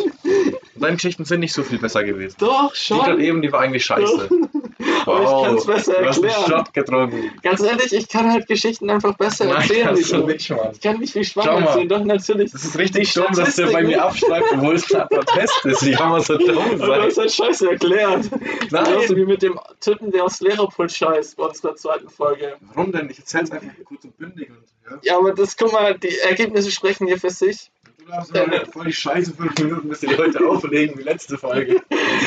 Deine Geschichten sind nicht so viel besser gewesen. Doch, Die gerade schon. eben, die war eigentlich scheiße. Aber ich kann's besser du hast einen erklären. Shot getrunken. Ganz ehrlich, ich kann halt Geschichten einfach besser Nein, erzählen. kannst du du. nicht, Mann. Ich kann nicht schwanger mal. erzählen, doch natürlich. Das ist richtig dumm, dass der bei mir abschreibt, obwohl es ein Protest ist. Wie kann man so dumm Aber du sein? hast halt scheiße erklärt. Genauso wie Nein. mit dem Typen, der aus Lehrerpult scheißt bei unserer zweiten Folge. Warum denn? Ich erzähl's einfach kurz und bündig. Und, ja. Ja, aber das, guck mal, die Ergebnisse sprechen hier für sich. Du darfst immer voll die Scheiße fünf Minuten, bis die Leute auflegen, wie letzte Folge.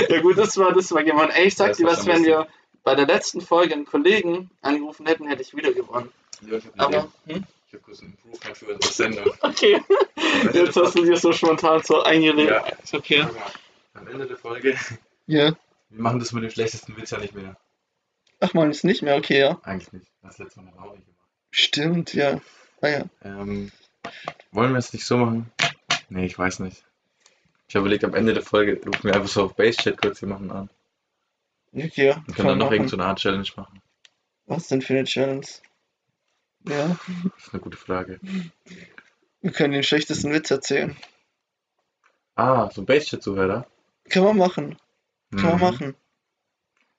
Ja gut, das war, das war gemein. Ey, ich sag Das dir was, wenn wir bei der letzten Folge einen Kollegen angerufen hätten, hätte ich wieder gewonnen. Ja, ich Aber, hm? Ich hab kurz ein Improvement für unsere Sendung. Okay. Jetzt hast du dir so spontan so eingelegt. Ja. Ist okay. Am Ende der Folge. Ja. Wir machen das mit dem schlechtesten Witz ja nicht mehr. Ach man, ist nicht mehr okay, ja. Eigentlich nicht. Das letzte Mal haben wir auch nicht gemacht. Stimmt, ja. Ah ja. Ähm, wollen wir es nicht so machen? Nee, ich weiß nicht. Ich habe überlegt, am Ende der Folge rufen wir einfach so auf Base-Chat kurz jemanden an. Okay, ja. Und können dann noch irgendeine so eine Art Challenge machen. Was denn für eine Challenge? Ja. Das ist eine gute Frage. Wir können den schlechtesten Witz erzählen. Ah, so ein Base-Chat-Zuhörer? Kann man machen. Kann man Mhm. machen.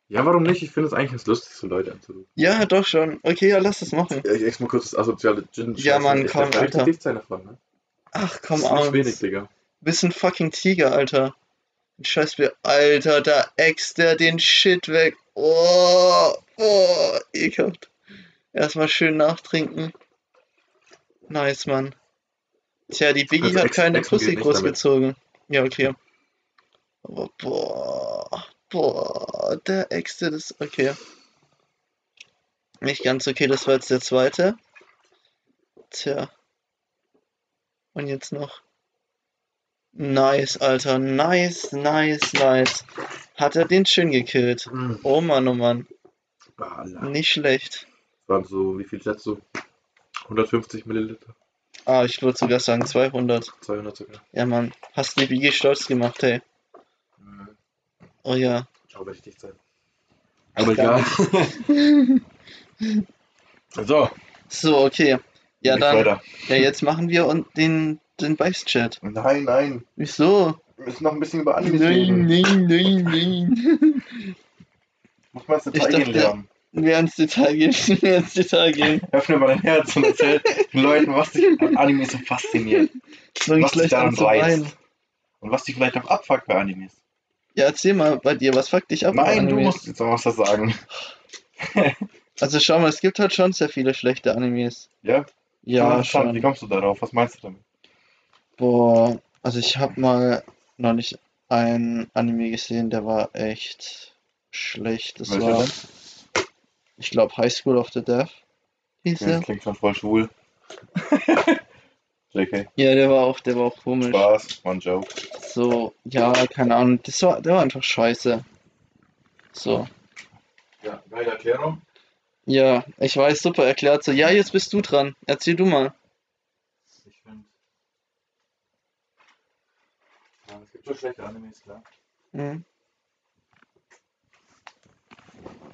Ja, warum nicht? Ich finde es eigentlich ganz lustig, so Leute anzurufen. Ja, doch schon. Okay, ja, lass das machen. Ich ex mal kurz das asoziale Gin. Ja, Mann, komm, Alter. Nichts davon, ne? Ach, komm das ist nicht wenig, Digga. Bist ein fucking Tiger, Alter. Ein Scheißbier. Alter, da äxt der den Shit weg. Oh, oh, ekelhaft. Erstmal schön nachtrinken. Nice, Mann. Tja, die Biggie Also hat keine Pussy großgezogen. Ja, okay. Aber boah, boah, der äxte das. Okay. Nicht ganz okay, das war jetzt der zweite. Tja. Und jetzt noch. Nice, Alter. Nice, nice, nice. Hat er den schön gekillt. Oh Mann, oh Mann. Alter. Nicht schlecht. waren so, wie viel schätzt du? 150 Milliliter? Ah, ich würde sogar sagen 200. 200 sogar. Ja, Mann. Hast die BG stolz gemacht, hey. Oh ja. Aber ich dicht sein. Aber egal. so, So, okay. Ja, dann. Weiter. Ja, jetzt machen wir und den, den Beiß-Chat. Nein, nein. Wieso? Wir müssen noch ein bisschen über Anime Nein, reden. nein, nein, nein. Muss man ins Ich Detail dachte- gehen lernen. Wir ins Detail gehen. Wir ins Detail gehen. Öffne mal dein Herz und erzähl den Leuten, was dich an Anime so fasziniert. Was dich daran reizt. Und was dich vielleicht auch abfuckt bei Animes. Ja, erzähl mal bei dir, was fuckt dich ab? Nein, du musst jetzt auch was sagen. Also schau mal, es gibt halt schon sehr viele schlechte Animes. Ja? Ja. Wie schon. kommst du darauf? Was meinst du damit? Boah, also ich habe mal neulich ein Anime gesehen, der war echt schlecht. Das Welcher war, denn? ich glaube, High School of the Deaf hieß Das der. klingt schon voll schwul. JK. Ja, der war auch, der war auch komisch. Spaß, one joke. So, ja, keine Ahnung, das war, der war einfach scheiße. So, ja, geile Erklärung. ja, ich weiß, super erklärt. So, ja, jetzt bist du dran. Erzähl du mal. Ich finde. Ja, es gibt schon schlechte Animes, klar. Mhm.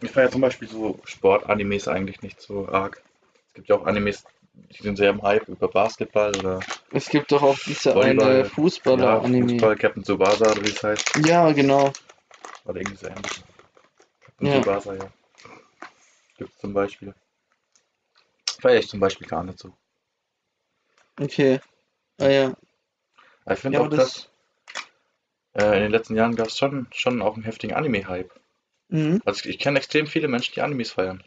Ich feiere zum Beispiel so Sport-Animes eigentlich nicht so arg. Es gibt ja auch Animes, die sind sehr im Hype über Basketball oder Es gibt doch auch diese Volleyball. eine ja, Fußballer-Anime. Fußball, Captain Tsubasa oder wie es heißt. Ja, genau. Oder irgendwie so ähnlich. Captain Ja. Tsubasa, ja. Gibt es zum Beispiel. Feier ich zum Beispiel gar nicht so. Okay. Ah ja. Aber ich finde Ja, auch aber krass. Äh, in den letzten Jahren gab es schon, schon auch einen heftigen Anime-Hype. Mhm. Also ich, ich kenne extrem viele Menschen, die Animes feiern.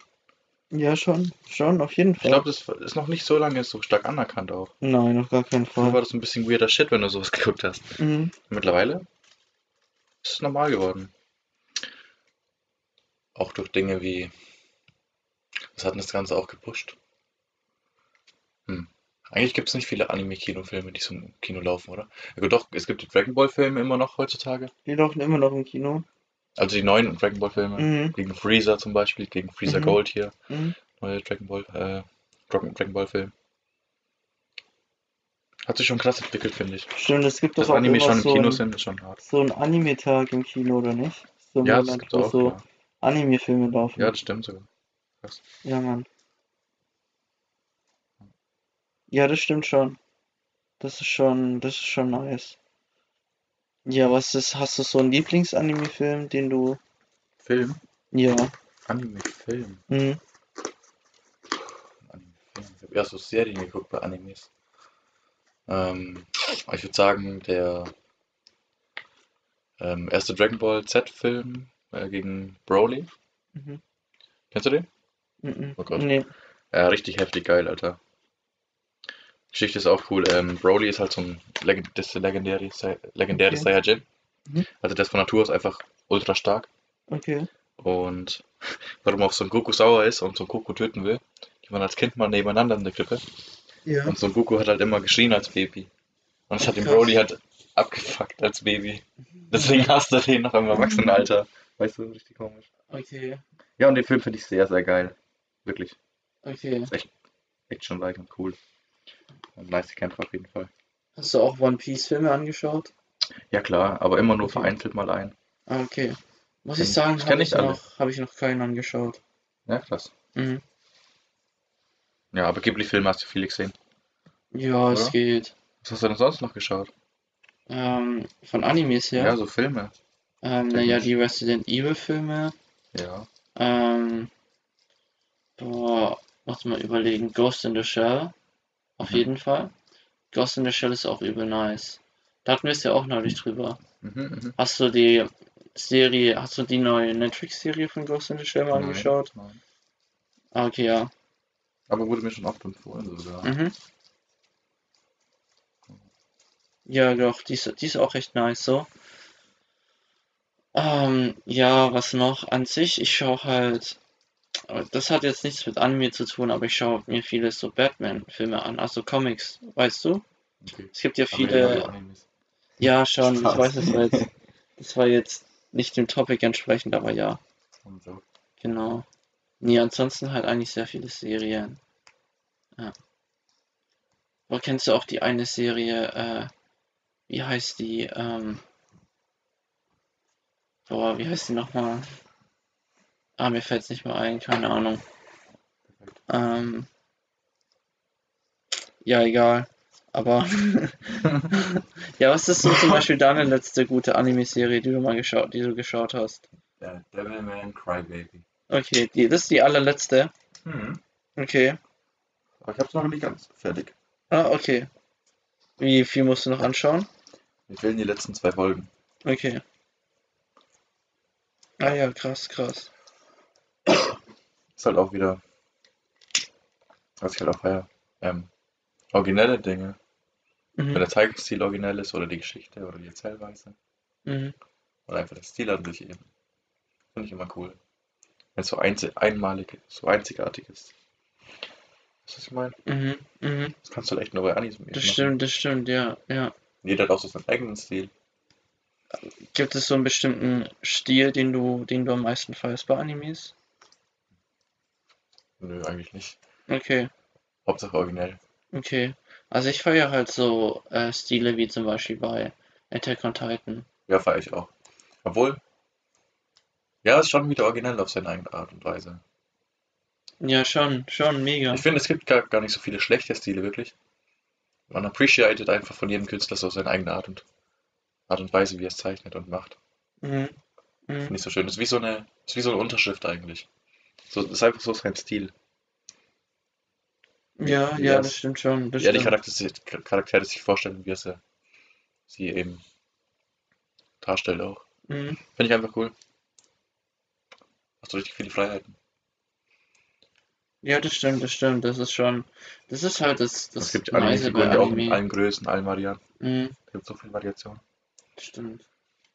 Ja, schon. Schon, auf jeden Ich Fall. glaube, das ist noch nicht so lange so stark anerkannt auch. Nein, auf gar keinen Früher war Fall. das ein bisschen weirder Shit, wenn du sowas geguckt hast. Mhm. Mittlerweile ist es normal geworden. Auch durch Dinge wie. Was hat denn das Ganze auch gepusht? Hm. Eigentlich gibt es nicht viele Anime-Kinofilme, die so im Kino laufen, oder? Ja gut, doch, es gibt die Dragon Ball-Filme immer noch heutzutage. Die laufen immer noch im Kino. Also die neuen Dragon Ball-Filme. Mhm. Gegen Freezer zum Beispiel, gegen Freezer Mhm. Gold hier. Mhm. Neue Dragon Ball, äh, Dragon, Dragon Ball-Film. Hat sich schon krass entwickelt, finde ich. Stimmt, es gibt doch auch Anime schon im so Kino ein, sind, ist schon hart. so ein Anime-Tag im Kino, oder nicht? So Ja, das gibt's wo auch. so Ja. Anime-Filme laufen. ja, das stimmt sogar. Ja, Mann. Ja, das stimmt schon. Das ist schon, das ist schon nice. Ja, was ist, hast du so einen Lieblings-Anime-Film, den du, Film? ja, Anime-Film. mhm. Anime-Film. Ich habe erst so Serien geguckt bei Animes. Ähm, ich würde sagen, der ähm, erste Dragon Ball Z-Film äh, gegen Broly. Mhm. Kennst du den? Mhm. Oh Gott. Nee. Ja, richtig heftig geil, Alter. Geschichte ist auch cool. Ähm, Broly ist halt so ein Legend das ist legendäre, legendäre Okay. Saiyajin. Mhm. Also der ist von Natur aus einfach ultra stark. Okay. Und warum auch Son Goku sauer ist und Son Goku töten will, die waren als Kind mal nebeneinander in der Krippe. Ja. Und Son Goku hat halt immer geschrien als Baby. Und das hat den. Broly halt abgefuckt als Baby. Deswegen hasst er den noch im Erwachsenenalter. Weißt du, richtig komisch. Okay. Ja, und den Film finde ich sehr, sehr geil. Wirklich. Okay. Action-like und cool. Nice Kämpfe auf jeden Fall. Hast du auch One Piece-Filme angeschaut? Ja klar, aber immer nur Okay. vereinzelt mal ein. Ah, okay. Muss ich sagen, habe ich noch, habe ich noch keinen angeschaut. Ja, krass. Mhm. Ja, aber Ghibli-Filme hast du viele gesehen. Ja, es Oder? geht. Was hast du denn sonst noch geschaut? Ähm, von Animes her. Ja, so Filme. Ähm, naja, die Resident Evil Filme. Ja. Ähm, boah, muss mal überlegen. Ghost in the Shell. Auf Mhm. jeden Fall. Ghost in the Shell ist auch übel nice. Da hatten wir es ja auch neulich drüber. Mhm, mhm. Hast du die Serie, hast du die neue Netflix-Serie von Ghost in the Shell mal angeschaut? nein. Ah, okay, ja. Aber wurde mir schon oft empfohlen sogar. Mhm. Ja, doch, die ist, die ist auch recht nice so. Ähm, ja, was noch an sich? Ich schaue halt, aber das hat jetzt nichts mit Anime zu tun, aber ich schaue mir viele so Batman-Filme an, also Comics, weißt du? Okay. Es gibt ja viele, ja, schon, ich Spaß. weiß, das war jetzt, das war jetzt nicht dem Topic entsprechend, aber ja, genau. Nee, ansonsten halt eigentlich sehr viele Serien. Ja. Aber kennst du auch die eine Serie, äh, wie heißt die, ähm, boah, wie heißt die nochmal? Ah, mir fällt's nicht mehr ein, keine Ahnung. Ähm, ja, egal. Aber, ja, was ist so zum Beispiel deine letzte gute Anime-Serie, die du mal geschaut, die du geschaut hast? Der Devilman Crybaby. Okay, die, das ist die allerletzte. Hm. Okay. Aber ich hab's noch nicht ganz fertig. Ah, okay. Wie viel musst du noch anschauen? Mir fehlen die letzten zwei Folgen. Okay. Ah ja, krass, krass. Ist halt auch wieder, was ich halt auch feier. Ähm, originelle Dinge. Wenn Mhm. der Zeichenstil originell ist oder die Geschichte oder die Erzählweise. Mhm. Oder einfach der Stil an sich eben. Finde ich immer cool. Wenn es so einzi einmalig, so einzigartig ist. Weißt du, was ich meine? Mhm. Mhm. Das kannst du halt echt nur bei Animes machen. Das stimmt, das stimmt, ja, ja. Jeder hat auch so seinen eigenen Stil. Gibt es so einen bestimmten Stil, den du, den du am meisten feierst bei Animes? Nö, eigentlich nicht. Okay, Hauptsache originell. okay. Also ich feiere halt so äh, Stile wie zum Beispiel bei Attack on Titan. Ja, feiere ich auch. Obwohl, ja, ist schon wieder originell auf seine eigene Art und Weise. Ja, schon, schon, mega. Ich finde, es gibt gar, gar nicht so viele schlechte Stile, wirklich. Man appreciated einfach von jedem Künstler so seine eigene Art und, Art und Weise, wie er es zeichnet und macht. Mhm. Mhm. Finde ich so schön. Ist wie so eine, das ist wie so eine Unterschrift eigentlich. So, das ist einfach so sein Stil. Ja, ja, das stimmt schon. Das er die. Charaktere, Charaktere sich vorstellen, wie er sie, sie eben darstellt auch. Mhm. Finde ich einfach cool. Hast du richtig viele Freiheiten. Ja, das stimmt, das stimmt. Das ist schon. Das ist halt das, das es gibt Nice Anime-Figuren bei ja auch in allen Größen, allen Varianten. Mhm. Es gibt so viel Variation. Stimmt.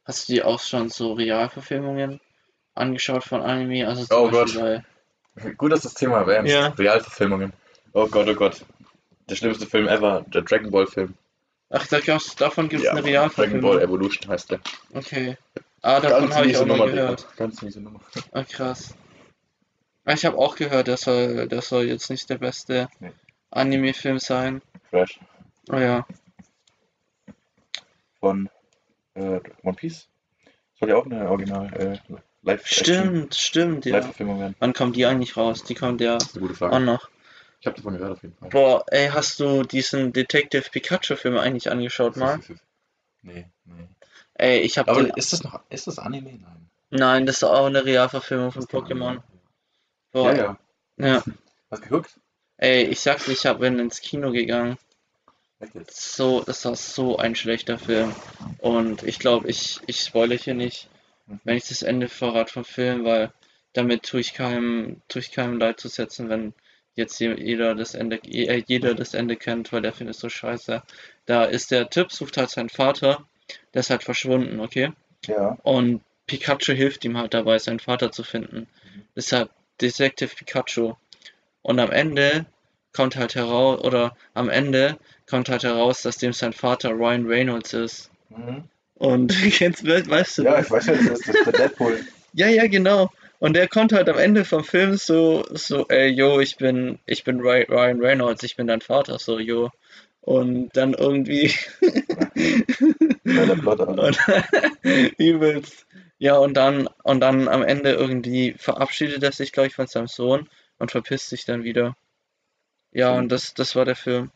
Hast du dir auch schon so Realverfilmungen angeschaut von Anime? Also Oh Beispiel Gut, dass du das Thema erwähnst. Ja. Realverfilmungen. Oh Gott, oh Gott. Der schlimmste Film ever, der Dragon Ball Film. Ach, da gab's, davon gibt es Ja, eine Dragon Ball Realverfilmung. Evolution heißt der. Okay. Ah, davon habe ich auch mal Nummer, gehört. Digga. Ganz miese Nummer. Ah, krass. Ah, Ich habe auch gehört, der soll, der soll jetzt nicht der beste Nee. Anime-Film sein. Crash. Oh ja. von äh, One Piece. Soll ja auch eine Original äh, Live Stimmt, stimmt, ja. Live-Verfilmung werden. Wann kommt die eigentlich raus? Die kommt ja Das ist eine gute auch Frage. noch. Ich habe davon gehört auf jeden Fall. Boah, ey, hast du diesen Detective Pikachu-Film eigentlich angeschaut mal? Nee, nee. Ey, ich habe Aber den. ist das noch, ist das Anime? Nein. Nein, das ist auch eine Realverfilmung von Pokémon. Boah, Ja, ja. ja. Hast du geguckt? Ey, ich sag's, ich hab, bin ins Kino gegangen. So, das war so ein schlechter Film. Und ich glaube, ich, ich spoilere hier nicht, wenn ich das Ende verrate vom Film, weil damit tue ich keinem, tue ich keinem leid zu setzen, wenn jetzt je- jeder das Ende, äh, jeder das Ende kennt, weil der Film ist so scheiße. Da ist der Typ, sucht halt seinen Vater, der ist halt verschwunden, okay? Ja. Und Pikachu hilft ihm halt dabei, seinen Vater zu finden. Deshalb Detective Pikachu. Und am Ende kommt halt heraus, oder am Ende kommt halt heraus, dass dem sein Vater Ryan Reynolds ist. Mhm. Und kennst, we- weißt du Ja, das? ich weiß ja, das ist, das ist der Deadpool. Ja, ja, genau. Und der kommt halt am Ende vom Film so, so, ey, yo, ich bin, ich bin Ry- Ryan Reynolds, ich bin dein Vater, so, yo. Und dann irgendwie. Und übelst. Ja, und dann, und dann am Ende irgendwie verabschiedet er sich, glaube ich, von seinem Sohn und verpisst sich dann wieder. Ja, Schön. und das, das war der Film.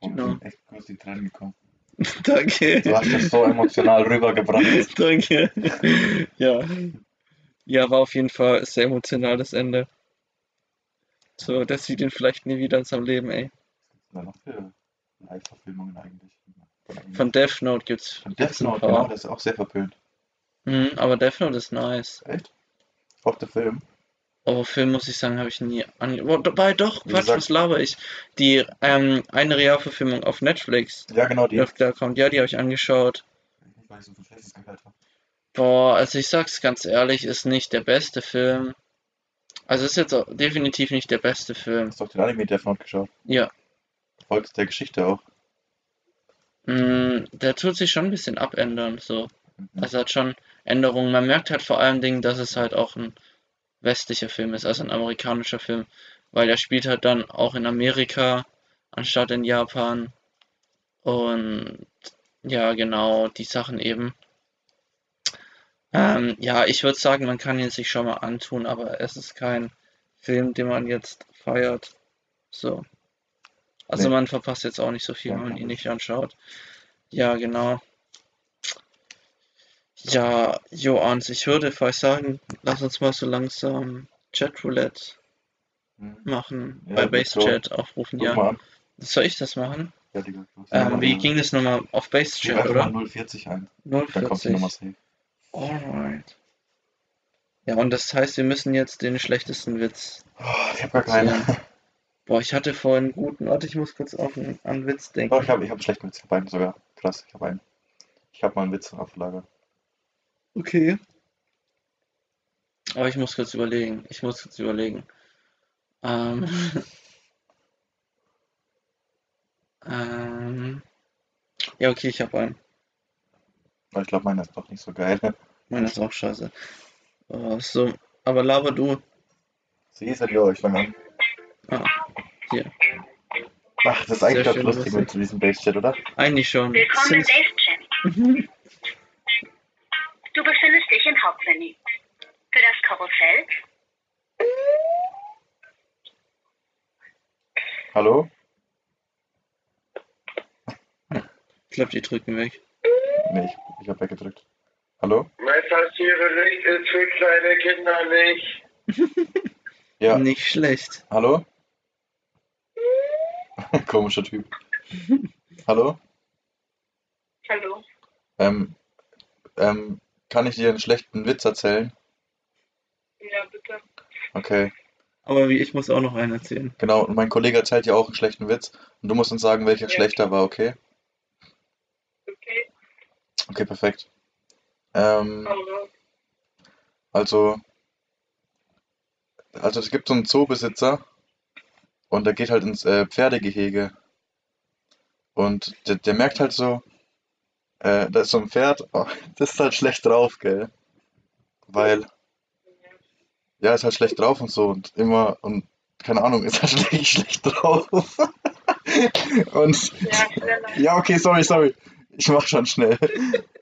Und Ja. sind echt kurz die Tränen gekommen. Danke. Du hast das so emotional rübergebracht. Danke. Ja. Ja, war auf jeden Fall sehr emotional das Ende. So, das sieht ihn vielleicht nie wieder in seinem Leben, ey. Was noch für Live-Verfilmungen eigentlich? Von, Death Note gibt's, Von gibt's Death Note, genau, das ist auch sehr verpönt. Mhm, aber Death Note ist nice. Echt? Auch der Film. Aber Film, muss ich sagen, habe ich nie ange... Dabei doch, Wie Quatsch, gesagt- was laber ich? Die, ähm, eine Realverfilmung auf Netflix, Ja, genau, die da kommt, ja, die habe ich angeschaut. Ich weiß. Boah, also ich sag's ganz ehrlich, ist nicht der beste Film. Also ist jetzt definitiv nicht der beste Film. Hast du auch den Anime Death Note geschaut? Ja. Folgt der Geschichte auch. Mm, der tut sich schon ein bisschen abändern, so. Mhm. Also hat schon Änderungen. Man merkt halt vor allen Dingen, dass es halt auch ein westlicher Film ist, also ein amerikanischer Film, weil er spielt halt dann auch in Amerika anstatt in Japan. Und ja, genau, die Sachen eben. Ähm, ja, ich würde sagen, man kann ihn sich schon mal antun, aber es ist kein Film, den man jetzt feiert. So. Also Nee. man verpasst jetzt auch nicht so viel, Ja, wenn man ihn nicht anschaut. Ja, genau. Ja, Joans, ich würde vielleicht sagen, lass uns mal so langsam Chatroulette machen, Ja, bei gut so. BaseChat aufrufen, Ruf ja. mal an. Soll ich das machen? Ja, Digga. die Ähm, wie ging das nochmal auf Gib BaseChat, einfach oder? mal 040 ein. Dann kommt die 040. Nummer safe. Alright. Ja, und das heißt, wir müssen jetzt den schlechtesten Witz. Oh, ich hab gar keinen. Boah, ich hatte vorhin einen guten. Warte, ich muss kurz auf einen, an einen Witz denken. Doch, ich habe ich hab einen schlechten Witz. Ich hab einen sogar. Krass, ich habe einen. Ich habe mal einen Witz auf Lager. Okay. Aber ich muss kurz überlegen. Ich muss kurz überlegen. Ähm. ähm. Ja, okay, ich habe einen. Aber ich glaube, meiner ist doch nicht so geil. Meiner ist auch scheiße. Oh, so, aber laber du. Sie ist ja, ich fange an. Ah, hier. Ach, das ist eigentlich schön, lustig mit diesem Base-Chat, oder? Eigentlich schon. Willkommen im Base-Chat. Du befindest dich im Hauptmenü. Für das Karussell Hallo? Ich glaube, die drücken weg. Nee, ich, ich habe weggedrückt. Hallo? Mein Licht ist für kleine Kinder nicht. Ja. Nicht schlecht. Hallo? Komischer Typ. Hallo? Hallo. Ähm, ähm, kann ich dir einen schlechten Witz erzählen? Ja, bitte. Okay, Aber wie, ich muss auch noch einen erzählen. genau. Und mein Kollege erzählt ja auch einen schlechten Witz. Und du musst uns sagen, welcher Ja. schlechter war, okay? Okay. Okay, perfekt. Ähm, Hau raus. also, also es gibt so einen Zoobesitzer und der geht halt ins äh, Pferdegehege. Und der, der merkt halt so, äh, da ist so ein Pferd, oh, das ist halt schlecht drauf, gell? Weil, ja, ist halt schlecht drauf und so und immer, und keine Ahnung, ist halt schlecht, schlecht drauf. Und Ja, okay, sorry, sorry. Ich mach schon schnell.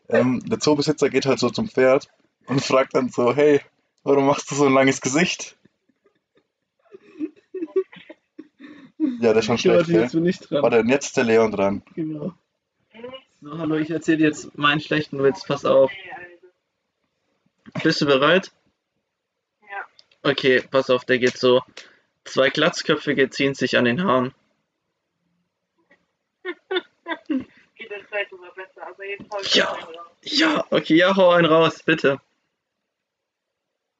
Ähm, der Zoobesitzer geht halt so zum Pferd und fragt dann so, hey, warum machst du so ein langes Gesicht? Ja, der ist schon Ja, schlecht, jetzt gell? bin ich dran. Warte, und jetzt ist der Leon dran. Genau. So, hallo, ich erzähle dir jetzt meinen schlechten Witz. Pass auf. Bist du bereit? Ja. Okay, pass auf, der geht so. Zwei Glatzköpfige ziehen sich an den Haaren. Geht in Zeit sogar besser, aber jetzt hau ich Ja. Ja, okay, ja, hau einen raus, bitte.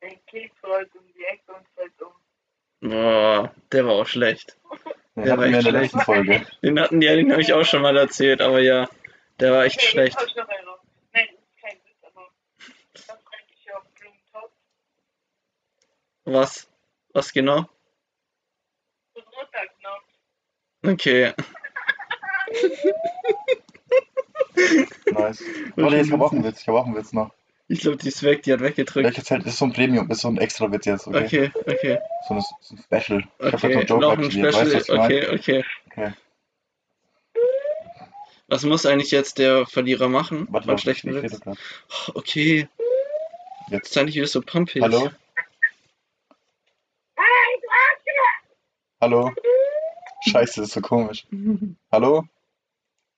Ein Keks rollt um die Ecke und fällt um. Boah, der war auch schlecht. Den Der hatten war wir in echt der schlecht. letzten Folge. Den hatten die, den habe ich auch schon mal erzählt, aber ja, der war echt Okay, schlecht. hau ich noch einen. Nein, das ist kein Witz, aber was eigentlich hier auf Blumentopf? Was? Was genau? Okay. Nice. Warte, ich hab auch einen Witz, ich hab auch einen Witz noch. Ich glaube, die ist weg, die hat weggedrückt. Welches halt, das ist so ein Premium, das ist so ein extra Witz jetzt, okay? Okay, okay, So, ein, so ein Special. Ich hab halt so einen Joke Noch ein aktiviert, Special. weißt du, was ich meine? okay, okay. Okay. Was muss eigentlich jetzt der Verlierer machen? Warte, ich schlechten rede Witz? Oh, okay, Jetzt. ist eigentlich wieder so pumpig. Hallo? Hallo? Scheiße, das ist so komisch. Hallo?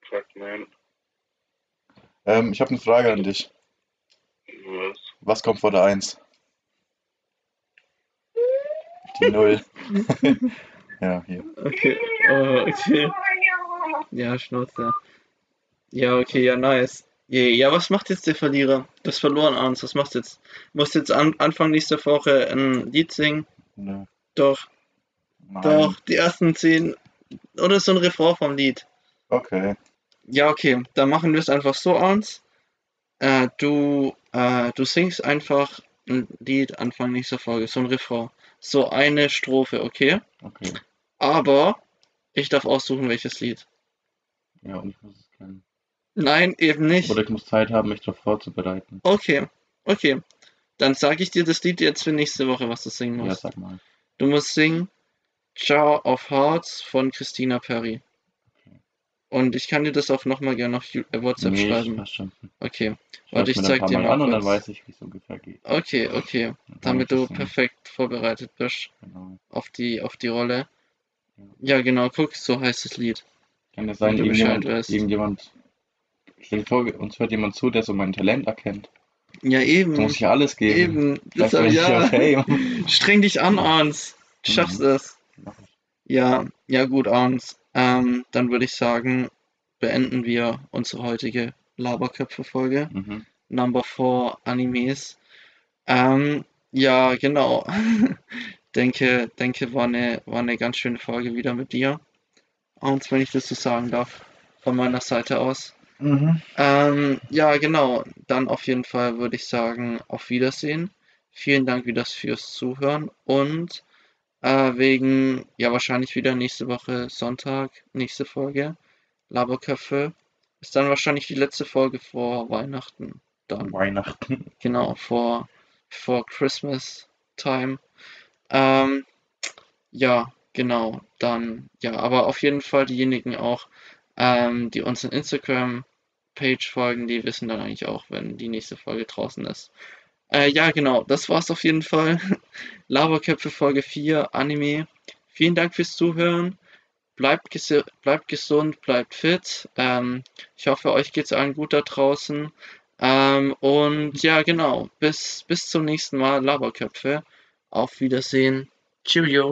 Fuck, man. Ähm, ich habe eine Frage an dich. Was? Was kommt vor der 1? Die 0. ja, hier. Okay, oh, okay. Ja, Schnauze. Ja, okay, ja, nice. Ja, ja, was macht jetzt der Verlierer? Das verloren Arns, was machst du jetzt? Musst jetzt an, Anfang nächster Woche ein Lied singen? Nö. Doch, Nein. doch, die ersten zehn. Oder so ein Refrain vom Lied. Okay. Ja, okay, dann machen wir es einfach so, Arns. Äh, du, äh, du singst einfach ein Lied Anfang nächster Folge, so ein Refrain. So eine Strophe, okay? Okay. Aber ich darf aussuchen, welches Lied. Ja, und ich muss es kennen. Nein, eben nicht. Oder ich muss Zeit haben, mich darauf vorzubereiten. Okay, okay. Dann sage ich dir das Lied jetzt für nächste Woche, was du singen Ja, musst. sag mal. Du musst singen Jar of Hearts von Christina Perry. Und ich kann dir das auch nochmal gerne auf äh, WhatsApp nee, schreiben. Ich schon. Okay, Ich Warte, ich zeig dir Mal an und dann weiß ich, wie es ungefähr geht. okay, okay. Damit du perfekt vorbereitet bist Genau. auf die, auf die Rolle. Ja, genau, guck, so heißt das Lied. Kann ja sein, irgendjemand, irgendjemand, stell dir vor, uns hört jemand zu, der so mein Talent erkennt. Ja, Da eben. muss ich ja alles geben. Eben. Das ich ja ja. Streng dich an, Arns. Du schaffst es. Ja, ja gut, Arns. Ähm, dann würde ich sagen, beenden wir unsere heutige Laberköpfe-Folge. Mhm. Number 4 Animes. Ähm, ja, genau. denke, denke, war eine, war eine ganz schöne Folge wieder mit dir. Arns, wenn ich das so sagen darf, von meiner Seite aus. Mhm. Ähm, ja, genau. Dann auf jeden Fall würde ich sagen, auf Wiedersehen. Vielen Dank wieder fürs Zuhören und äh, wegen, ja, wahrscheinlich wieder nächste Woche Sonntag, nächste Folge. Laberköpfe. Ist dann wahrscheinlich die letzte Folge vor Weihnachten. Dann, Weihnachten. genau, vor, vor Christmas Time. Ähm, ja, genau. Dann, ja, aber auf jeden Fall diejenigen auch, ähm, die uns in Instagram Page folgen, die wissen dann eigentlich auch, wenn die nächste Folge draußen ist. Äh, ja, genau, das war's auf jeden Fall. Laberköpfe Folge 4, Anime. Vielen Dank fürs Zuhören. Bleibt, gesi- bleibt gesund, bleibt fit. Ähm, ich hoffe, euch geht's allen gut da draußen. Ähm, und ja, genau, bis, bis zum nächsten Mal, Laberköpfe. Auf Wiedersehen. Cheerio.